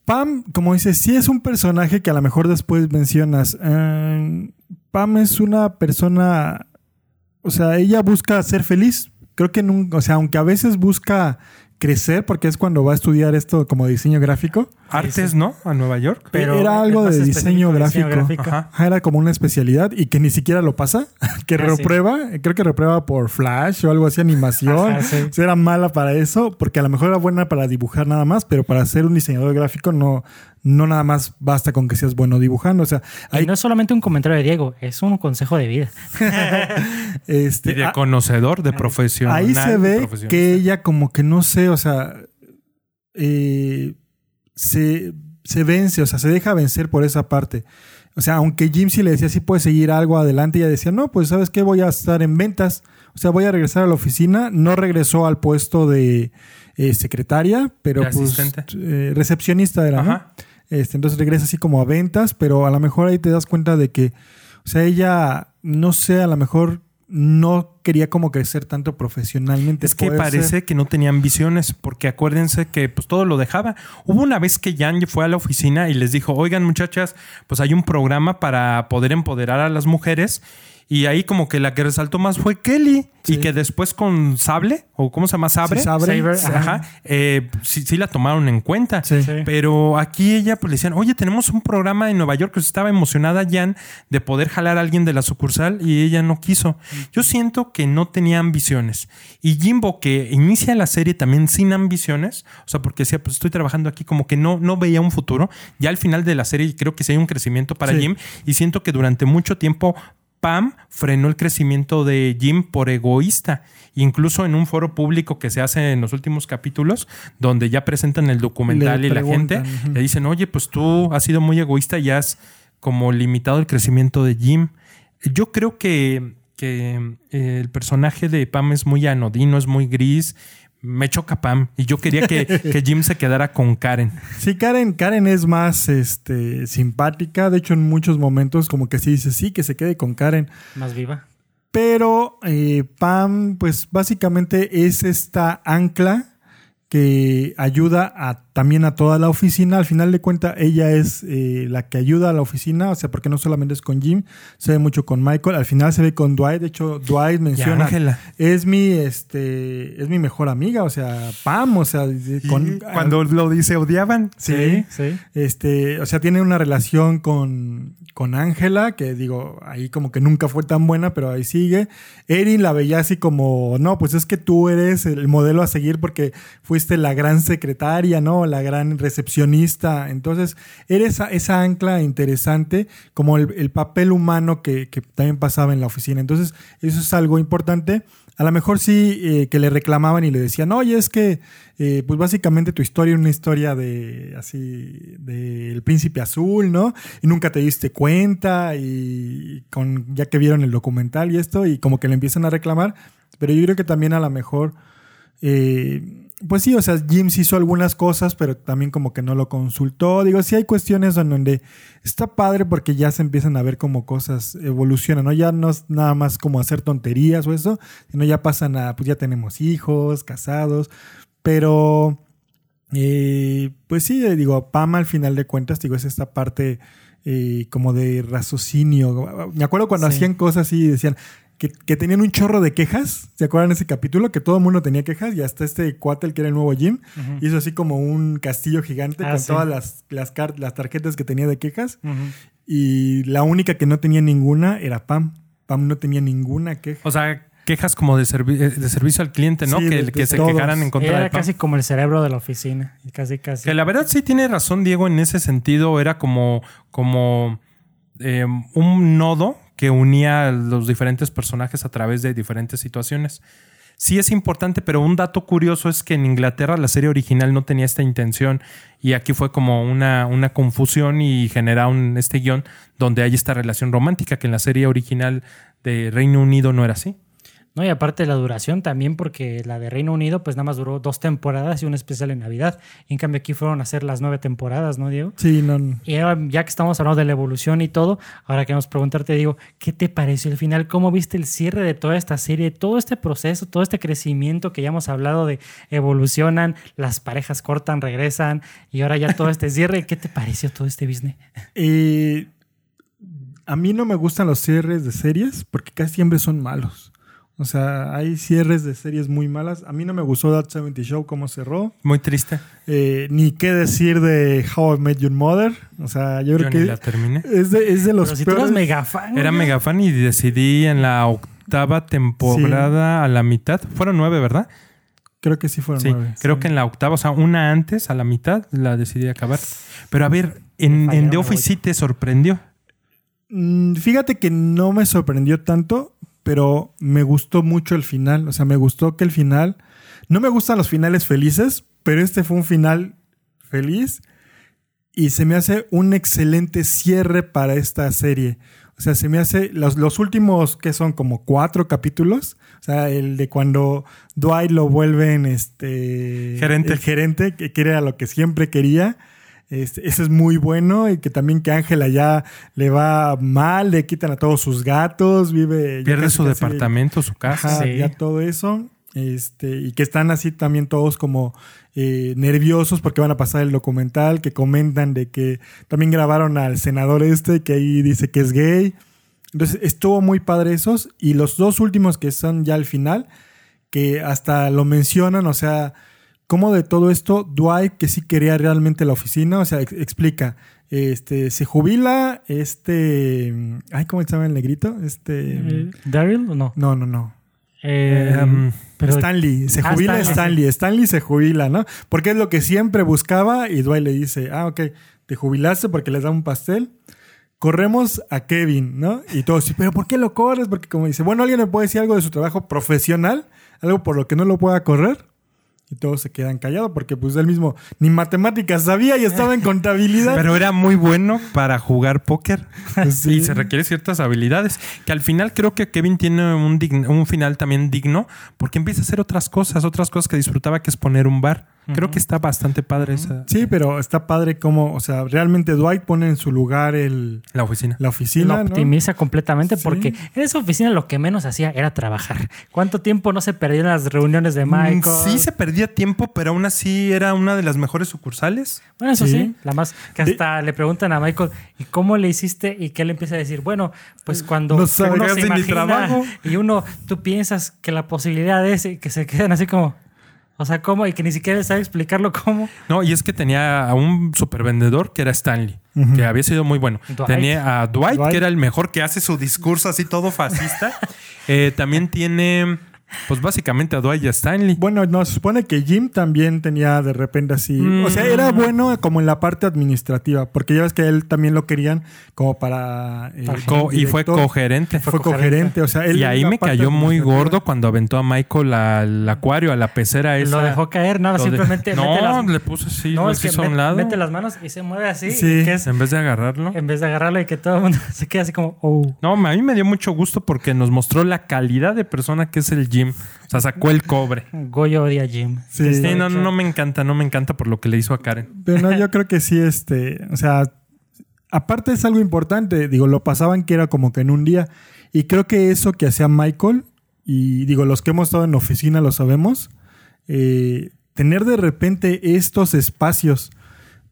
Pam, como dices, sí es un personaje que a lo mejor después mencionas. Eh, Pam es una persona, o sea, ella busca ser feliz. Creo que, nunca, o sea, aunque a veces busca crecer porque es cuando va a estudiar esto como diseño gráfico. Artes, ¿no? A Nueva York. Pero era algo de diseño gráfico. Era como una especialidad y que ni siquiera lo pasa. <laughs> que ah, reprueba, creo que reprueba por Flash o algo así, animación. era mala para eso porque a lo mejor era buena para dibujar nada más, pero para ser un diseñador gráfico no, no nada más basta con que seas bueno dibujando. O sea, y no es solamente un comentario de Diego, es un consejo de vida. <laughs> este, y de conocedor, de profesión. Ahí se ve que ella como que no sé, o sea, eh, se, se vence, o sea, se deja vencer por esa parte. O sea, aunque Jim sí le decía si puede seguir algo adelante, ella decía, no, pues sabes qué, voy a estar en ventas. O sea, voy a regresar a la oficina. No regresó al puesto de eh, secretaria, pero pues eh, recepcionista era, ¿no? Este, entonces regresa así como a ventas, pero a lo mejor ahí te das cuenta de que, o sea, ella, no sé, a lo mejor no quería como crecer tanto profesionalmente. Es que parece que no tenía ambiciones, porque acuérdense que pues todo lo dejaba. Hubo una vez que Jan fue a la oficina y les dijo, oigan muchachas, pues hay un programa para poder empoderar a las mujeres Y ahí como que la que resaltó más fue Kelly. Y que después con Sable, o ¿cómo se llama? Sabre. Sí, Sabre. Saber, Ajá. eh, sí, sí la tomaron en cuenta. Sí. Sí. Pero aquí ella pues le decían, oye, tenemos un programa en Nueva York que estaba emocionada Jan de poder jalar a alguien de la sucursal y ella no quiso. Yo siento que no tenía ambiciones. Y Jimbo, que inicia la serie también sin ambiciones, o sea, porque decía, pues estoy trabajando aquí como que no, no veía un futuro. Ya al final de la serie creo que sí hay un crecimiento para Sí. Jim y siento que durante mucho tiempo Pam frenó el crecimiento de Jim por egoísta. Incluso en un foro público que se hace en los últimos capítulos, donde ya presentan el documental Le y la gente le dicen, oye, pues tú has sido muy egoísta y has como limitado el crecimiento de Jim. Yo creo que, que eh, el personaje de Pam es muy anodino, es muy gris. Me choca Pam y yo quería que, <laughs> que Jim se quedara con Karen. Sí, Karen, Karen es más este, simpática. De hecho, en muchos momentos como que sí dice, sí, que se quede con Karen. Más viva. Pero eh, Pam, pues básicamente es esta ancla que ayuda a, también a toda la oficina. Al final de cuentas, ella es eh, la que ayuda a la oficina, o sea, porque no solamente es con Jim, se ve mucho con Michael. Al final se ve con Dwight. De hecho, Dwight menciona, Ángela. es mi, este, es mi mejor amiga, o sea, Pam, o sea, con, Cuando lo dice, odiaban. Sí. sí. este, o sea, tiene una relación con con Ángela, que digo, ahí como que nunca fue tan buena, pero ahí sigue. Erin la veía así como, no, pues es que tú eres el modelo a seguir porque fuiste la gran secretaria, ¿no? La gran recepcionista. Entonces, eres esa, ancla interesante, como el, el papel humano que, que también pasaba en la oficina. Entonces, eso es algo importante. A lo mejor sí eh, que le reclamaban y le decían, oye, es que, eh, pues básicamente tu historia es una historia de, así, del príncipe azul, ¿no? Y nunca te diste cuenta y con, ya que vieron el documental y esto, y como que le empiezan a reclamar, pero yo creo que también a lo mejor, eh, pues sí, o sea, James hizo algunas cosas, pero también como que no lo consultó. Digo, sí hay cuestiones en donde está padre porque ya se empiezan a ver como cosas evolucionan, ¿no? Ya no es nada más como hacer tonterías o eso, sino ya pasan a, pues ya tenemos hijos, casados, pero, eh, pues sí, eh, digo, Pam al final de cuentas, digo, es esta parte eh, como de raciocinio. Me acuerdo cuando Sí. hacían cosas así y decían, que, que tenían un chorro de quejas. ¿Se acuerdan de ese capítulo? Que todo el mundo tenía quejas y hasta este cuate, el que era el nuevo Jim, hizo así como un castillo gigante Ah, con sí. todas las, las, tarjetas que tenía de quejas. Y la única que no tenía ninguna era Pam. Pam no tenía ninguna queja. O sea, quejas como de, servi- eh, de servicio al cliente, ¿no? Sí, que de- de que se todos. quejaran en contra Era de Pam. casi como el cerebro de la oficina. Casi, casi. Que la verdad sí tiene razón Diego en ese sentido. Era como, como eh, un nodo que unía a los diferentes personajes a través de diferentes situaciones. Sí es importante, pero un dato curioso es que en Inglaterra la serie original no tenía esta intención y aquí fue como una, una confusión y genera un, este guion donde hay esta relación romántica que en la serie original de Reino Unido no era así. No, y aparte la duración también, porque la de Reino Unido, pues nada más duró dos temporadas y un especial en Navidad. Y en cambio aquí fueron a hacer las nueve temporadas, ¿no, Diego? Sí, no. no. Y ahora, ya que estamos hablando de la evolución y todo, ahora queremos preguntarte, digo, ¿qué te pareció el final? ¿Cómo viste el cierre de toda esta serie? Todo este proceso, todo este crecimiento que ya hemos hablado de evolucionan, las parejas cortan, regresan, y ahora ya todo este <laughs> cierre. ¿Qué te pareció todo este business? A mí no me gustan los cierres de series porque casi siempre son malos. O sea, hay cierres de series muy malas. A mí no me gustó That 70 Show cómo cerró. Muy triste. Eh, ni qué decir de How I Met Your Mother. O sea, yo Yo creo ni la que terminé. es de, es de los Pero si tú eras mega fan. Era güey. mega fan y decidí en la octava temporada a la mitad. Fueron nueve, ¿verdad? Creo que sí fueron Sí, nueve. creo sí. que en la octava, o sea, una antes, a la mitad, la decidí acabar. Pero a ver, en, The la Office sí te sorprendió. Mm, Fíjate que no me sorprendió tanto, pero me gustó mucho el final. O sea, me gustó que el final. No me gustan los finales felices, pero este fue un final feliz y se me hace un excelente cierre para esta serie. O sea, se me hace los, los últimos que son como cuatro capítulos. O sea, el de cuando Dwight lo vuelven este Gerente. el gerente, que que era lo que siempre quería. Este, ese es muy bueno y que también que Ángela ya le va mal, le quitan a todos sus gatos, vive... Pierde casi, su casi- departamento, su casa. Ajá, Sí. ya todo eso. Este, y que están así también todos como eh, nerviosos porque van a pasar el documental, que comentan de que también grabaron al senador este, que ahí dice que es gay. Entonces estuvo muy padre esos. Y los dos últimos que son ya al final, que hasta lo mencionan, o sea, como de todo esto, Dwight, que sí quería realmente la oficina, o sea, ex- explica, este, se jubila, este, ay, ¿cómo se llama el negrito? Este, Eh, ¿Daryl o no? no, no, no. Eh, Em, pero- Stanley, se Ah, jubila Stanley, Stanley, Stanley se jubila, ¿no? Porque es lo que siempre buscaba y Dwight le dice, ah, ok, te jubilaste porque les da un pastel. Corremos a Kevin, ¿no? Y todos, sí, pero ¿por qué lo corres? Porque como dice, bueno, alguien me puede decir algo de su trabajo profesional, algo por lo que no lo pueda correr. Y todos se quedan callados porque pues él mismo ni matemáticas sabía y estaba en <laughs> contabilidad. Pero era muy bueno para jugar póker. <laughs> Sí. Y se requiere ciertas habilidades. Que al final creo que Kevin tiene un, un final también digno porque empieza a hacer otras cosas, otras cosas que disfrutaba, que es poner un bar. Creo que está bastante padre esa, Sí, pero está padre como, o sea, realmente Dwight pone en su lugar el, la oficina. la oficina. lo ¿no? optimiza completamente Sí. porque en esa oficina lo que menos hacía era trabajar. ¿Cuánto tiempo no se perdió en las reuniones de Michael? Sí se perdía tiempo, pero aún así era una de las mejores sucursales. Bueno, eso Sí. sí, la más que hasta le preguntan a Michael, ¿y cómo le hiciste? Y que él empieza a decir, bueno, pues cuando No uno se imagina trabajo. y uno, tú piensas que la posibilidad es que se quedan así como, o sea, ¿cómo? Y que ni siquiera sabe explicarlo cómo. No, y es que tenía a un supervendedor que era Stanley, que había sido muy bueno. Dwight. Tenía a Dwight, Dwight. que era el mejor, que hace su discurso así todo fascista. <laughs> Eh, también tiene, pues básicamente a Dwight y a Stanley. Bueno, no, se supone que Jim también tenía de repente así. Mm. O sea, era bueno como en la parte administrativa, porque ya ves que él también lo querían como para. eh, Co- y fue cogerente. Fue cogerente, o sea, él Y ahí me cayó muy gordo cuando aventó a Michael al acuario, a la pecera esa. Lo dejó caer, no, simplemente mete No, las, le puso así, no, es que hizo a un lado. mete las manos y se mueve así, Sí. que es, En vez de agarrarlo. en vez de agarrarlo y que todo el mundo <laughs> se queda así como, oh. No, a mí me dio mucho gusto porque nos mostró la calidad de persona que es el Jim. O sea, sacó el cobre. Goyo odia a Jim. Sí. Sí, no, no me encanta, no me encanta por lo que le hizo a Karen. Pero no, <laughs> yo creo que sí, este. O sea, aparte es algo importante. Digo, lo pasaban que era como que en un día. Y creo que eso que hacía Michael, y digo, los que hemos estado en la oficina lo sabemos, eh, tener de repente estos espacios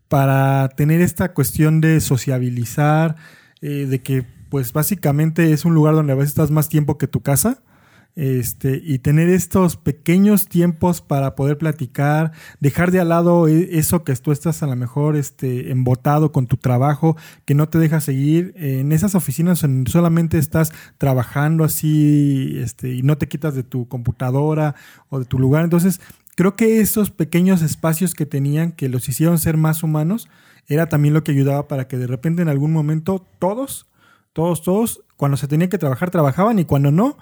para tener esta cuestión de sociabilizar, eh, de que pues básicamente es un lugar donde a veces estás más tiempo que tu casa. Este, y tener estos pequeños tiempos para poder platicar, dejar de al lado e- eso que tú estás a lo mejor este, embotado con tu trabajo, que no te deja seguir. En esas oficinas en- solamente estás trabajando así este, y no te quitas de tu computadora o de tu lugar. Entonces, creo que esos pequeños espacios que tenían, que los hicieron ser más humanos, era también lo que ayudaba para que de repente en algún momento todos, todos, todos, cuando se tenía que trabajar, trabajaban y cuando no,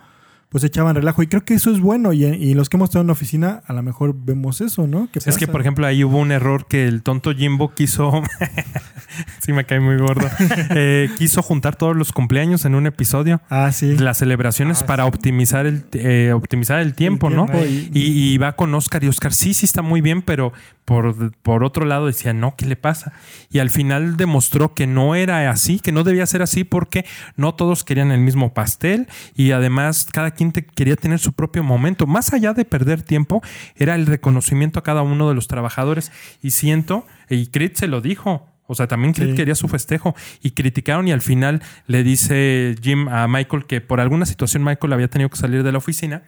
pues echaban relajo. Y creo que eso es bueno. Y, y los que hemos estado en la oficina, a lo mejor vemos eso, ¿no? ¿Qué Es que, por ejemplo, ahí hubo un error que el tonto Jimbo quiso. <laughs> sí, me cae muy gordo. <laughs> Eh, quiso juntar todos los cumpleaños en un episodio. Ah, sí. Las celebraciones Ah, para sí. optimizar el, eh, optimizar el tiempo, El ¿no? tiempo y- Y, y va con Oscar y Oscar, sí, sí está muy bien, pero por, por otro lado decía, no, ¿qué le pasa? Y al final demostró que no era así, que no debía ser así porque no todos querían el mismo pastel y además cada quien te- quería tener su propio momento. Más allá de perder tiempo, era el reconocimiento a cada uno de los trabajadores. Y siento, y Crit se lo dijo, o sea, también Crit Sí. quería su festejo y criticaron y al final le dice Jim a Michael que por alguna situación Michael había tenido que salir de la oficina.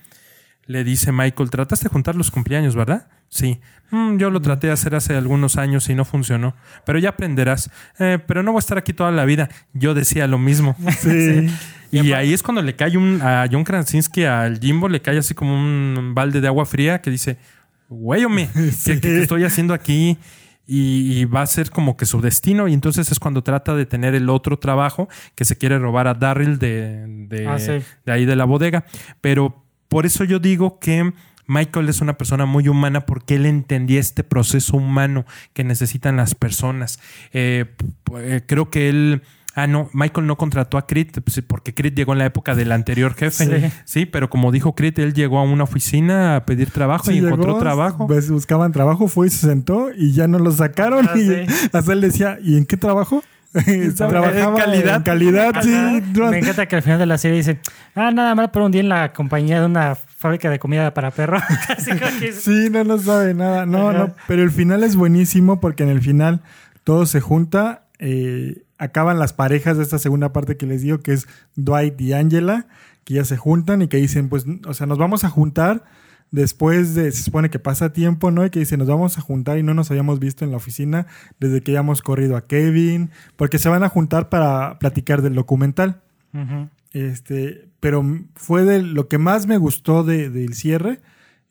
Le dice Michael, trataste de juntar los cumpleaños, ¿verdad? Sí. "Mm, yo lo traté de hacer hace algunos años y no funcionó. Pero ya aprenderás. "Eh, pero no voy a estar aquí toda la vida. Yo decía lo mismo. <laughs> <laughs> Sí. Y ahí es cuando le cae un, a John Krasinski, al Jimbo, le cae así como un balde de agua fría que dice, güey, hombre, <laughs> ¿qué, Sí. qué estoy haciendo aquí? Y, y va a ser como que su destino. Y entonces es cuando trata de tener el otro trabajo que se quiere robar a Darryl de, de, Ah, sí. de ahí de la bodega. Pero por eso yo digo que Michael es una persona muy humana porque él entendía este proceso humano que necesitan las personas. Eh, eh, creo que él... Ah, no, Michael no contrató a Crit pues, porque Crit llegó en la época del anterior jefe. Sí. Sí, pero como dijo Crit, él llegó a una oficina a pedir trabajo Sí, y encontró trabajo. pues, buscaban trabajo, fue y se sentó y ya no lo sacaron. Ah, y sí. hasta él decía, ¿y en qué trabajo? <laughs> Trabajaba en calidad. En calidad, sí. Ajá. Me encanta que al final de la serie dice, ah, nada más por un día en la compañía de una fábrica de comida para perro. Casi <laughs> como que- Sí, no, no sabe nada. No, Ajá. no. Pero el final es buenísimo porque en el final todo se junta. eh, acaban las parejas de esta segunda parte que les digo, que es Dwight y Angela, que ya se juntan y que dicen, pues, o sea, nos vamos a juntar después de, se supone que pasa tiempo, ¿no? Y que dicen, nos vamos a juntar y no nos habíamos visto en la oficina desde que hayamos corrido a Kevin, porque se van a juntar para platicar del documental. Este, pero fue de lo que más me gustó de- del cierre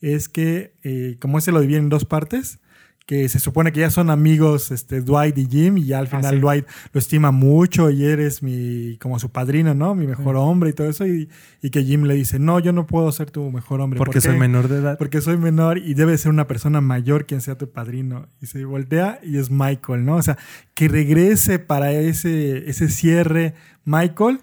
es que, eh, como se lo dividen en dos partes, que se supone que ya son amigos este, Dwight y Jim, y ya al Ah, final sí. Dwight lo estima mucho y eres mi, como su padrino, ¿no? Mi mejor hombre y todo eso, y, y que Jim le dice, no, yo no puedo ser tu mejor hombre. Porque ¿Por soy menor de edad. Porque soy menor y debe ser una persona mayor quien sea tu padrino. Y se voltea y es Michael, ¿no? O sea, que regrese para ese, ese cierre Michael,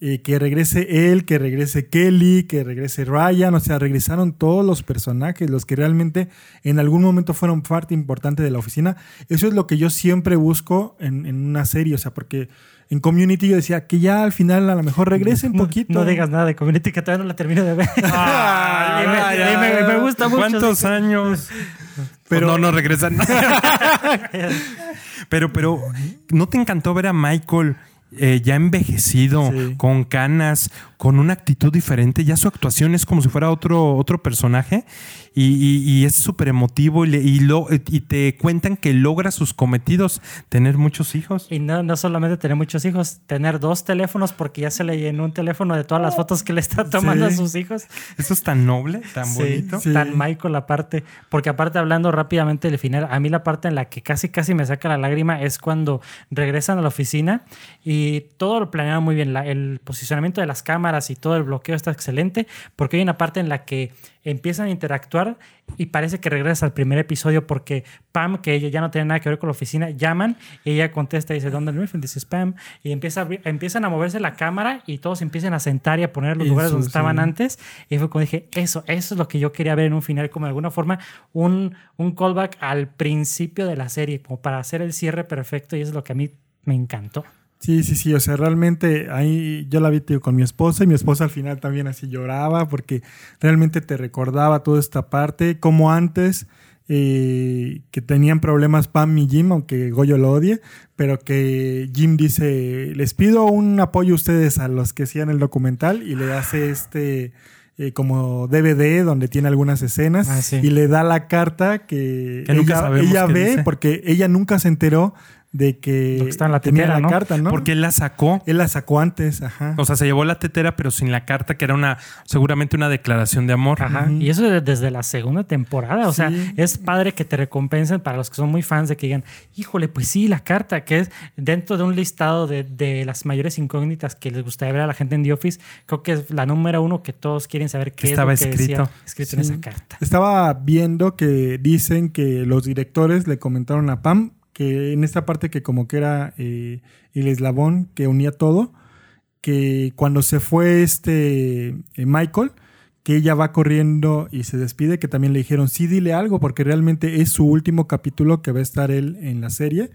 eh, que regrese él, que regrese Kelly, que regrese Ryan, o sea, regresaron todos los personajes, los que realmente en algún momento fueron parte importante de la oficina. Eso es lo que yo siempre busco en, en una serie, o sea, porque en Community yo decía que ya al final a lo mejor regresen <laughs> un poquito. No digas nada de Community que todavía no la termino de ver. <laughs> Y me- me, me gusta mucho. ¿Cuántos años? Pero- <laughs> Pero no, no regresan. pero, pero, ¿no te encantó ver a Michael eh, ya envejecido, Sí. con canas, con una actitud diferente? Ya su actuación es como si fuera otro, otro personaje y, y- y es súper emotivo y, le- y lo- y te cuentan que logra sus cometidos, tener muchos hijos. Y no, no solamente tener muchos hijos, tener dos teléfonos porque ya se le llenó un teléfono de todas las fotos que le está tomando Sí. a sus hijos. Eso es tan noble, tan Sí, bonito. Sí. Tan Michael aparte. Porque aparte hablando rápidamente del final, a mí la parte en la que casi casi me saca la lágrima es cuando regresan a la oficina y todo lo planearon muy bien. La- el posicionamiento de las cámaras y todo el bloqueo está excelente porque hay una parte en la que empiezan a interactuar y parece que regresa al primer episodio porque Pam, que ella ya no tiene nada que ver con la oficina, llaman y ella contesta y dice, ¿dónde Griffin? Is Pam. Y empieza a empiezan a moverse la cámara y todos empiezan a sentar y a poner los Eso, lugares donde estaban antes. Y fue cuando dije, eso, eso es lo que yo quería ver en un final, como de alguna forma un, un callback al principio de la serie, como para hacer el cierre perfecto y eso es lo que a mí me encantó. Sí, sí, sí, o sea, realmente ahí yo la vi tío, con mi esposa y mi esposa al final también así lloraba porque realmente te recordaba toda esta parte, como antes eh, que tenían problemas Pam y Jim, aunque Goyo lo odie, pero que Jim dice, les pido un apoyo a ustedes a los que hacían el documental y le hace este... eh, como DVD donde tiene algunas escenas Ah, sí. y le da la carta que, ella, ve dice. porque ella nunca se enteró de que, que está en la tenía tetera, la ¿no? carta, ¿no? Porque él la sacó. Él la sacó antes, ajá. O sea, se llevó la tetera, pero sin la carta, que era una seguramente una declaración de amor. Ajá. Y eso de- desde la segunda temporada. O sea, es padre que te recompensen para los que son muy fans de que digan, híjole, pues sí, la carta, que es dentro de un listado de, de las mayores incógnitas que les gustaría ver a la gente en The Office, creo que es la número uno que todos quieren saber qué estaba es lo que escrito. decía escrito en esa carta. Estaba viendo que dicen que los directores le comentaron a Pam que en esta parte que como que era eh, el eslabón que unía todo, que cuando se fue este eh, Michael, que ella va corriendo y se despide, que también le dijeron, sí, dile algo, porque realmente es su último capítulo que va a estar él en la serie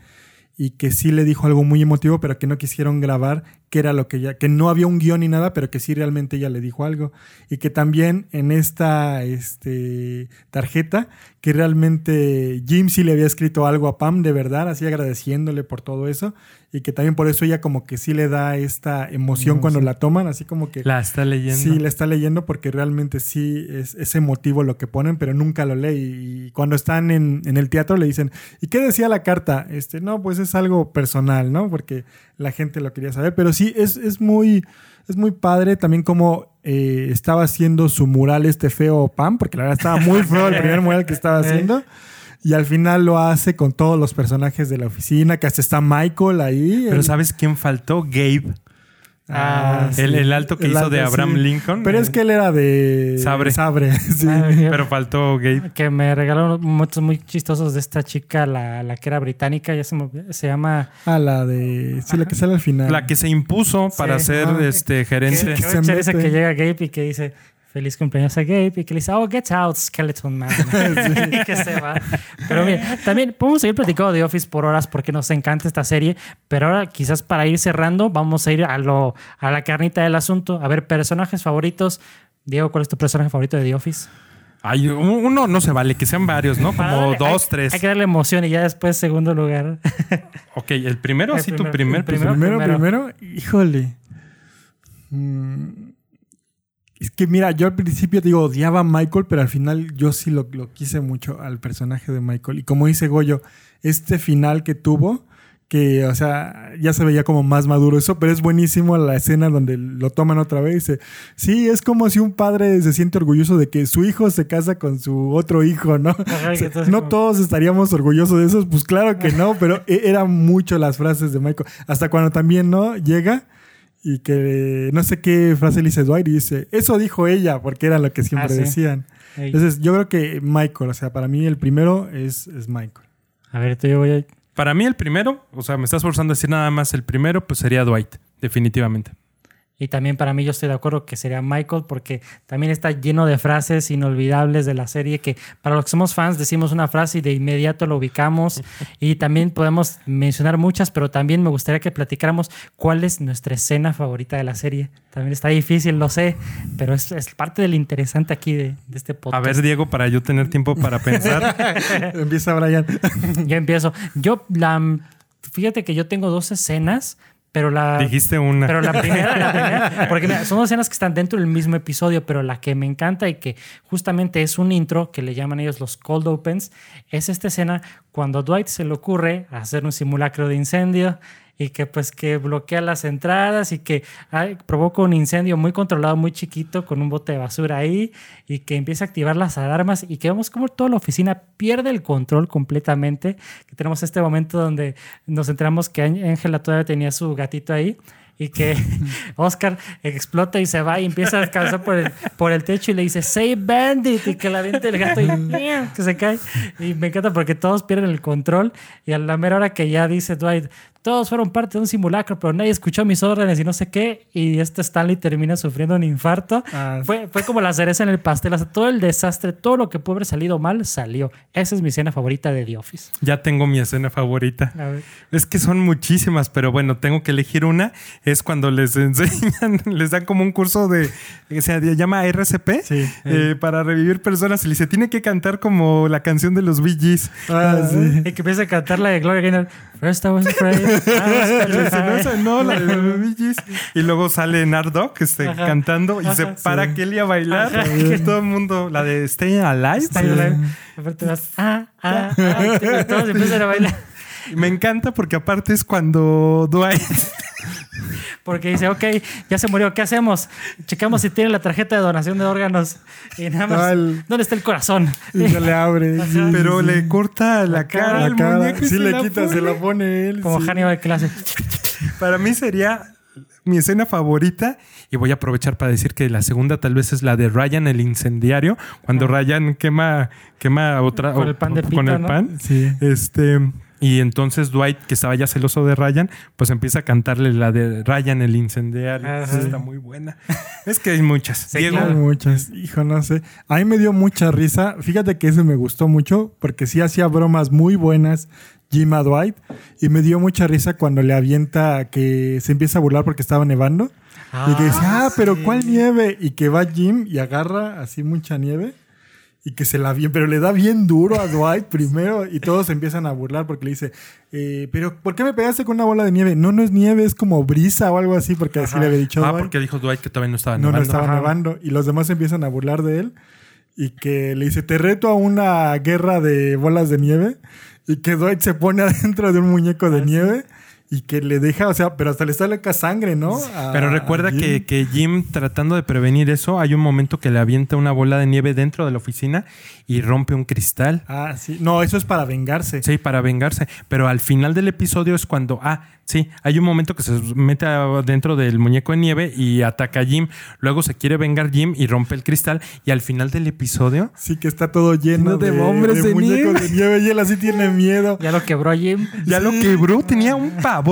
y que sí le dijo algo muy emotivo, pero que no quisieron grabar, que era lo que ya, que no había un guion ni nada, pero que sí realmente ella le dijo algo. Y que también en esta este, tarjeta, que realmente Jim sí le había escrito algo a Pam de verdad, así agradeciéndole por todo eso, y que también por eso ella como que sí le da esta emoción cuando la toman, así como que... La está leyendo. Sí, la está leyendo porque realmente sí es, es emotivo lo que ponen, pero nunca lo lee. Y cuando están en, en el teatro le dicen, ¿y qué decía la carta? Este, no, pues es algo personal, ¿no? Porque la gente lo quería saber. Pero sí, es, es muy, es muy padre también como eh, estaba haciendo su mural este feo Pam, porque la verdad estaba muy <laughs> feo el primer mural que estaba haciendo. Y al final lo hace con todos los personajes de la oficina, que hasta está Michael ahí. Pero el- ¿sabes quién faltó? Gabe. Ah, El, el alto que El hizo de Abraham sí. Lincoln. Pero es que él era de Sabre. Sabre, <laughs> sí. Ah, Pero faltó Gabe. que me regalaron muchos muy chistosos de esta chica, la, la que era británica, ya se, se llama... Ah, la de. Sí, la que sale al final. La que se impuso para Sí. ser Ah. este Que, gerente. que, que mete. que llega Gabe y que dice feliz cumpleaños a Gabe y que le dice, oh, get out, Skeleton Man. <laughs> <laughs> y que se va. Pero mira, también podemos seguir platicando de Office por horas porque nos encanta esta serie, pero ahora quizás para ir cerrando vamos a ir a, lo, a la carnita del asunto. A ver, personajes favoritos. Diego, ¿cuál es tu personaje favorito de The Office? Hay uno no se vale, que sean varios, ¿no? Como darle- dos, hay- tres. Hay que darle emoción y ya después segundo lugar. <laughs> Ok, el primero, El sí, tu primero, primer. el primero. Primero, primero, híjole. Mm, Es que mira, yo al principio digo odiaba a Michael, pero al final yo sí lo, lo quise mucho al personaje de Michael. Y como dice Goyo, este final que tuvo, que, o sea, ya se veía como más maduro eso, pero es buenísimo la escena donde lo toman otra vez y dice, sí, es como si un padre se siente orgulloso de que su hijo se casa con su otro hijo, ¿no? Ajá, O que sea, entonces no como- todos estaríamos orgullosos de eso, pues claro que no, <laughs> pero e- eran mucho las frases de Michael. Hasta cuando también, ¿no? Llega y que no sé qué frase le dice Dwight y dice, eso dijo ella, porque era lo que siempre Ah, sí. decían. Ey. Entonces, yo creo que Michael, o sea, para mí el primero es, es Michael. A ver, yo voy a... Para mí el primero, o sea, me estás forzando a decir nada más el primero, pues sería Dwight, definitivamente. Y también para mí yo estoy de acuerdo que sería Michael porque también está lleno de frases inolvidables de la serie que para los que somos fans decimos una frase y de inmediato lo ubicamos y también podemos mencionar muchas, pero también me gustaría que platicáramos cuál es nuestra escena favorita de la serie. También está difícil, lo sé, pero es, es parte de lo interesante aquí de, de este A podcast. ver, Diego, para yo tener tiempo para pensar. <laughs> Empieza Brian. Yo empiezo. Yo, la, fíjate que yo tengo dos escenas, pero la... Dijiste una. Pero la <laughs> primera, la primera, porque mira, son dos escenas que están dentro del mismo episodio, pero la que me encanta y que justamente es un intro que le llaman ellos los cold opens, es esta escena cuando a Dwight se le ocurre hacer un simulacro de incendio y que pues que bloquea las entradas y que ay, provoca un incendio muy controlado, muy chiquito con un bote de basura ahí y que empieza a activar las alarmas y que vemos como toda la oficina pierde el control completamente, que tenemos este momento donde nos enteramos que Ángela todavía tenía su gatito ahí y que <laughs> Oscar explota y se va y empieza a descansar por el, por el techo y le dice Say Bandit y que la vente el gato y <laughs> que se cae. Y me encanta porque todos pierden el control y a la mera hora que ya dice Dwight todos fueron parte de un simulacro pero nadie escuchó mis órdenes y no sé qué y este Stanley termina sufriendo un infarto Ah, fue, fue como la cereza en el pastel o sea, todo el desastre todo lo que pudo haber salido mal salió esa es mi escena favorita de The Office Ya tengo mi escena favorita. a ver Es que son muchísimas, pero bueno, tengo que elegir una. Es cuando les <laughs> enseñan, les dan como un curso de, que se llama RCP, Sí. eh, para revivir personas. Y le dice, tiene que cantar como la canción de los Bee Gees. Ah, <laughs> sí. y que empieza a cantar la de Gloria Gaynor First I was afraid Dice, no, petrified". esa no, la de Bee. Y luego sale Nardok este, Ajá. cantando y se Ajá. para Sí. Kelly a bailar. Y todo el mundo, la de Stay Alive. Está Alive. Aparte vas, ah, ah, ah, <laughs> todos empiezan a bailar. Y Me encanta porque aparte es cuando Dwight Porque dice, ok, ya se murió, ¿qué hacemos? Checamos si tiene la tarjeta de donación de órganos. Y nada más, Ah, el- ¿dónde está el corazón? Y se le abre. sí, pero sí, le corta la, cara, al cara. muñeco Sí le quita, se la pone él. Como sí. Hannibal le hace. Para mí sería mi escena favorita y voy a aprovechar para decir que la segunda tal vez es la de Ryan el incendiario, cuando Ryan quema quema otra Con el pan de con pita, el ¿no? pan. Sí. Este y entonces Dwight, que estaba ya celoso de Ryan, pues empieza a cantarle la de Ryan el incendiario. Esa Está muy buena. <laughs> Es que hay muchas. Sí, Diego, claro. Hay muchas. Hijo, no sé. A mí me dio mucha risa. Fíjate que ese me gustó mucho porque sí hacía bromas muy buenas Jim a Dwight. Y me dio mucha risa cuando le avienta que se empieza a burlar porque estaba nevando. y que dice, ah, pero ¿cuál nieve? Y que va Jim y agarra así mucha nieve. Y que se la bien, pero le da bien duro a Dwight primero y todos se empiezan a burlar porque le dice, eh, pero ¿por qué me pegaste con una bola de nieve? No, no es nieve, es como brisa o algo así porque así le había dicho Ah, Dwight. porque dijo Dwight que todavía no estaba No, no nevando. estaba Ajá. nevando. Y los demás empiezan a burlar de él. Y que le dice, te reto a una guerra de bolas de nieve. Y que Dwight se pone <laughs> adentro de un muñeco Ah, de nieve. Y que le deja, o sea, pero hasta le sale acá sangre, ¿no? A- Pero recuerda que, que Jim, tratando de prevenir eso, hay un momento que le avienta una bola de nieve dentro de la oficina y rompe un cristal. Ah, sí. No, eso es para vengarse. Sí, para vengarse. Pero al final del episodio es cuando, ah, sí, hay un momento que se mete dentro del muñeco de nieve y ataca a Jim. Luego se quiere vengar Jim y rompe el cristal. Y al final del episodio, Sí, que está todo lleno de de, hombres de muñecos nieve. de nieve. Y él así tiene miedo. Ya lo quebró Jim. ya lo quebró, tenía un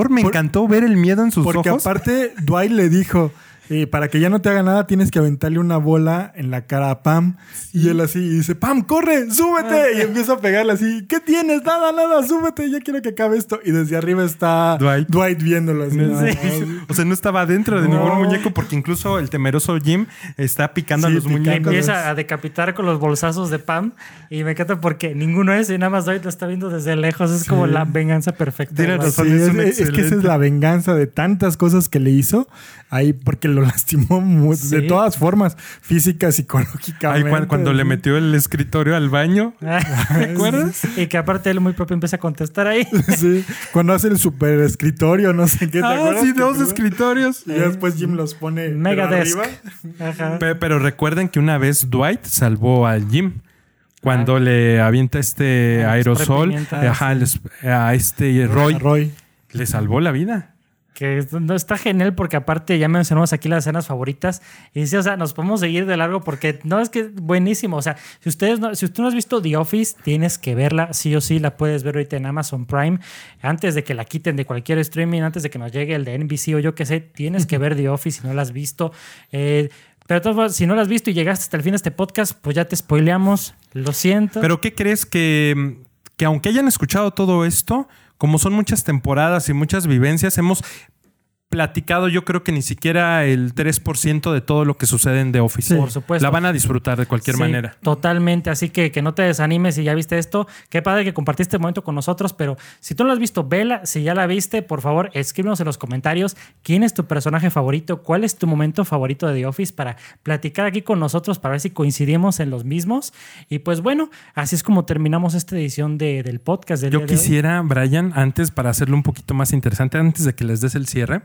Me Por- encantó ver el miedo en sus Porque ojos. aparte, Dwight le dijo, eh, para que ya no te haga nada, tienes que aventarle una bola en la cara a Pam. Y él así y dice, Pam, corre, súbete. Y empieza a pegarle así, ¿qué tienes? Nada, nada, súbete, ya quiero que acabe esto. Y desde arriba está Dwight. Dwight, viéndolo así. O sea, no estaba dentro de No. ningún muñeco porque incluso el temeroso Jim está picando Sí, a los picando. muñecos. Empieza a decapitar con los bolsazos de Pam y me encanta porque ninguno es y nada más Dwight lo está viendo desde lejos. Es como la venganza perfecta. Tienes razón. Sí, es es, que esa es la venganza de tantas cosas que le hizo ahí porque lo <laughs> lastimó mu- Sí. de todas formas, física, Ay, psicológicamente. cuan- cuando, le metió el escritorio al baño. <laughs> ¿Te acuerdas? y que aparte él muy propio empieza a contestar ahí. <laughs> Sí, cuando hace el super escritorio, no sé qué. ¿te Ah, acuerdas sí, dos escritorios. Y después Jim los pone pero Megadesk. arriba. Ajá. Pero recuerden que una vez Dwight salvó al Jim. Cuando le avienta este Ah, aerosol ajá, a este Roy. le salvó la vida. Que no está genial porque aparte ya mencionamos aquí las escenas favoritas. Y sí, o sea, nos podemos seguir de largo porque no es que es buenísimo, o sea, si ustedes no, si tú no has visto The Office, tienes que verla, sí o sí la puedes ver ahorita en Amazon Prime, antes de que la quiten de cualquier streaming, antes de que nos llegue el de NBC o yo qué sé, tienes que ver The Office si no la has visto. Eh, pero modos, si no la has visto y llegaste hasta el fin de este podcast, pues ya te spoileamos, lo siento. Pero ¿qué crees que, que aunque hayan escuchado todo esto, como son muchas temporadas y muchas vivencias, hemos platicado yo creo que ni siquiera el 3% de todo lo que sucede en The Office. Por supuesto. La van a disfrutar de cualquier Sí, manera. Totalmente, así que que no te desanimes si ya viste esto. Qué padre que compartiste este momento con nosotros, pero si tú no lo has visto, vela. Si ya la viste, por favor, escríbenos en los comentarios quién es tu personaje favorito, cuál es tu momento favorito de The Office para platicar aquí con nosotros para ver si coincidimos en los mismos. Y pues bueno, así es como terminamos esta edición de- del podcast del Yo día de hoy. quisiera, Brian, antes para hacerlo un poquito más interesante, antes de que les des el cierre,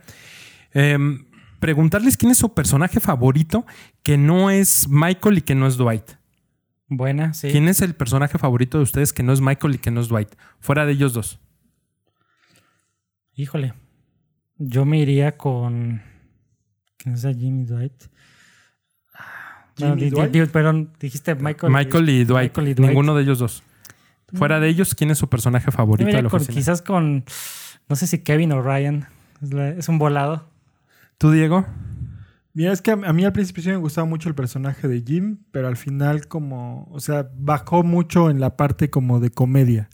em, preguntarles quién es su personaje favorito que no es Michael y que no es Dwight. Buena, sí. ¿Quién es el personaje favorito de ustedes que no es Michael y que no es Dwight? Fuera de ellos dos. Híjole. Yo me iría con. ¿Quién es Jimmy Dwight? Ah, Jimmy no, di- Dwight. di- perdón, dijiste Michael. Michael y Dwight. Michael y Dwight. Ninguno de ellos dos. Fuera de ellos, ¿quién es su personaje Yo favorito me de iría la con- oficina? quizás con. No sé si Kevin o Ryan. Es, la- es un volado. ¿Tú, Diego? Mira, es que a, mí al principio sí me gustaba mucho el personaje de Jim, pero al final como, o sea, bajó mucho en la parte como de comedia.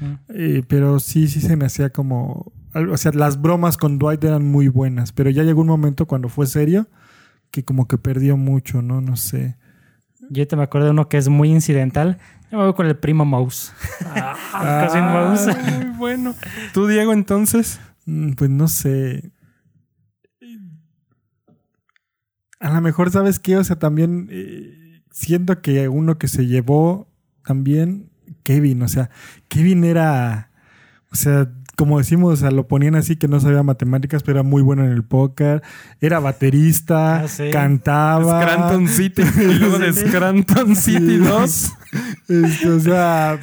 Mm. Eh, pero sí, sí se me hacía como, o sea, las bromas con Dwight eran muy buenas, pero ya llegó un momento cuando fue serio que como que perdió mucho, ¿no? No sé. Yo te me acuerdo de uno que es muy incidental. Yo me voy con el primo Mouse. <laughs> Cousin Mouse. Ah, muy bueno. ¿Tú, Diego, entonces? Mm, Pues no sé. A lo mejor, ¿sabes qué? O sea, también eh, siento que uno que se llevó también, Kevin. O sea, Kevin era, o sea, como decimos, o sea, lo ponían así que no sabía matemáticas, pero era muy bueno en el póker. Era baterista, <laughs> Ah, sí. cantaba. Scranton City. <laughs> Y luego de. Scranton City Sí. 2. <laughs> Este, o sea,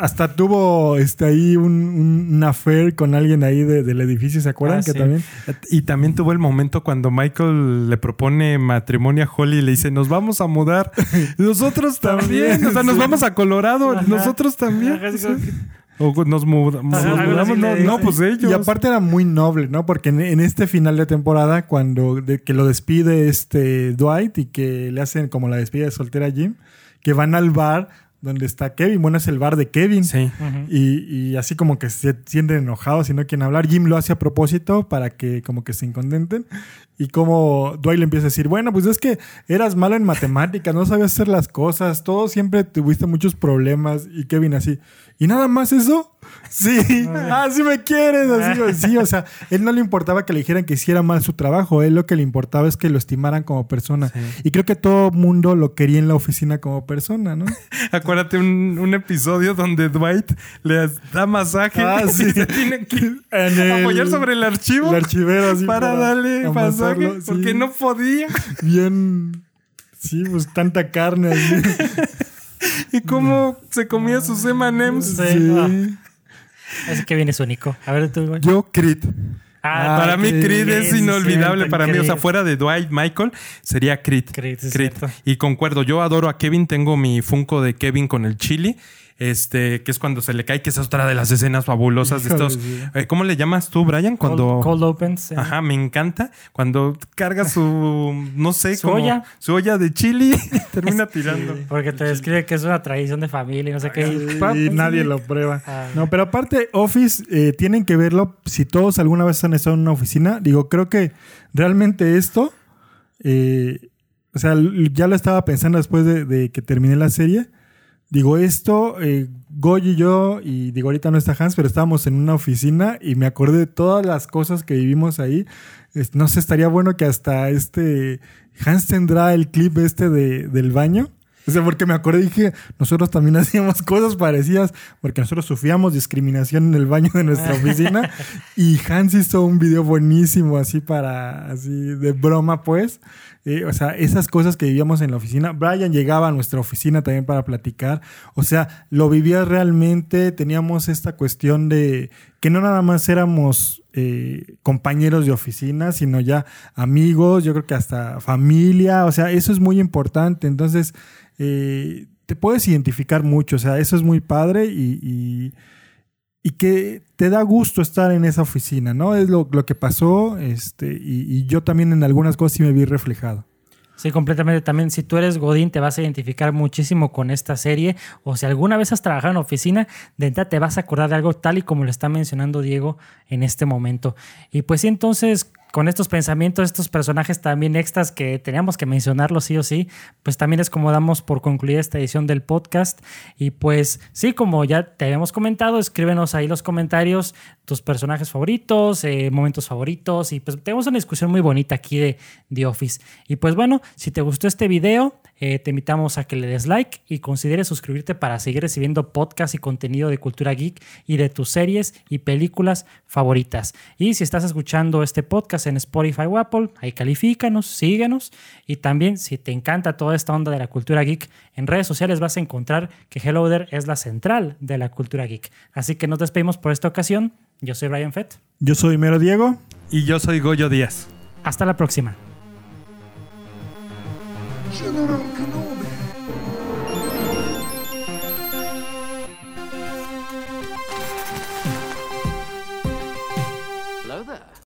hasta tuvo este, ahí un, un, un affair con alguien ahí de- del edificio, ¿se acuerdan? Ah, que sí. también. Y también tuvo el momento cuando Michael le propone matrimonio a Holly y le dice, nos vamos a mudar. <laughs> Nosotros también. O sea, nos sí. vamos a Colorado. Ajá. Nosotros también. Ajá, O nos muda- nos Ajá, algo mudamos. No, pues ellos. Y aparte era muy noble, ¿no? Porque en, en este final de temporada, cuando de- que lo despide este Dwight y que le hacen como la despedida de soltera a Jim, que van al bar donde está Kevin. Bueno, es el bar de Kevin. Sí. Y, y así como que se sienten enojados y no quieren hablar. Jim lo hace a propósito para que como que se incontenten. Y como Dwight le empieza a decir, bueno, pues es que eras malo en matemáticas, no sabías hacer las cosas, todo siempre tuviste muchos problemas. Y Kevin así, ¿y nada más eso? Sí, <laughs> ah, sí me quieres. Así, sí, o sea, él no le importaba que le dijeran que hiciera mal su trabajo, él lo que le importaba es que lo estimaran como persona. Y creo que todo mundo lo quería en la oficina como persona, ¿no? <laughs> Acuérdate un, un episodio donde Dwight le da masaje Ah, <laughs> y sí. se tiene que el- apoyar sobre el archivo El archivero así para darle masaje sí. porque no podía. Bien. Sí, pues tanta carne. así. Y cómo se comía sus M&M's. Sí. Sí. Ah. Así que viene su único. A ver tú, güey. Yo, Creed. Ah, para mí, Creed, es inolvidable. para mí, o sea, fuera de Dwight Michael, sería Creed. Creed. Y concuerdo, yo adoro a Kevin. Tengo mi Funko de Kevin con el chili. Este, que es cuando se le cae, que esa es otra de las escenas fabulosas de estos. eh, ¿Cómo le llamas tú, Brian? Cuando. Cold, cold opens. eh. Ajá, me encanta. Cuando carga su, <laughs> no sé, Su como olla. su olla de chili <laughs> termina tirando. Porque te describe que es una tradición de familia y no sé qué. Y, y nadie lo prueba. Ah. No, pero aparte, Office, eh, tienen que verlo. Si todos alguna vez han estado en una oficina, digo, creo que realmente esto, eh, o sea, ya lo estaba pensando después de, de que terminé la serie. Digo, esto, eh, Goy y yo, y digo, ahorita no está Hans, pero estábamos en una oficina y me acordé de todas las cosas que vivimos ahí. Es- no sé, estaría bueno que hasta este Hans tendrá el clip este de, del baño. O sea, porque me acordé y dije, nosotros también <laughs> hacíamos cosas parecidas, porque nosotros sufríamos discriminación en el baño de nuestra <laughs> oficina. y Hans hizo un video buenísimo así para, así de broma, pues. Eh, o sea, esas cosas que vivíamos en la oficina. Brian llegaba a nuestra oficina también para platicar. O sea, lo vivía realmente. Teníamos esta cuestión de que no nada más éramos eh, compañeros de oficina, sino ya amigos, yo creo que hasta familia. O sea, eso es muy importante. Entonces, eh, te puedes identificar mucho. O sea, eso es muy padre y, y, y que te da gusto estar en esa oficina, ¿no? Es lo, lo que pasó este, y, y yo también en algunas cosas sí me vi reflejado. Sí, completamente. También, si tú eres Godín, te vas a identificar muchísimo con esta serie. O si alguna vez has trabajado en oficina, de entrada te vas a acordar de algo tal y como lo está mencionando Diego en este momento. Y pues sí, entonces, con estos pensamientos, estos personajes también extras que teníamos que mencionarlos sí o sí, pues también es como damos por concluida esta edición del podcast. Y pues sí, como ya te habíamos comentado, escríbenos ahí los comentarios, tus personajes favoritos, eh, momentos favoritos. Y pues tenemos una discusión muy bonita aquí de The Office. Y pues bueno, si te gustó este video, eh, te invitamos a que le des like y consideres suscribirte para seguir recibiendo podcast y contenido de cultura geek y de tus series y películas favoritas. Y si estás escuchando este podcast en Spotify o Apple, ahí califícanos, síguenos. Y también, si te encanta toda esta onda de la cultura geek, en redes sociales vas a encontrar que Hello There es la central de la cultura geek. Así que nos despedimos por esta ocasión. Yo soy Brian Fett. Yo soy Mero Diego. Y yo soy Goyo Díaz. Hasta la próxima. General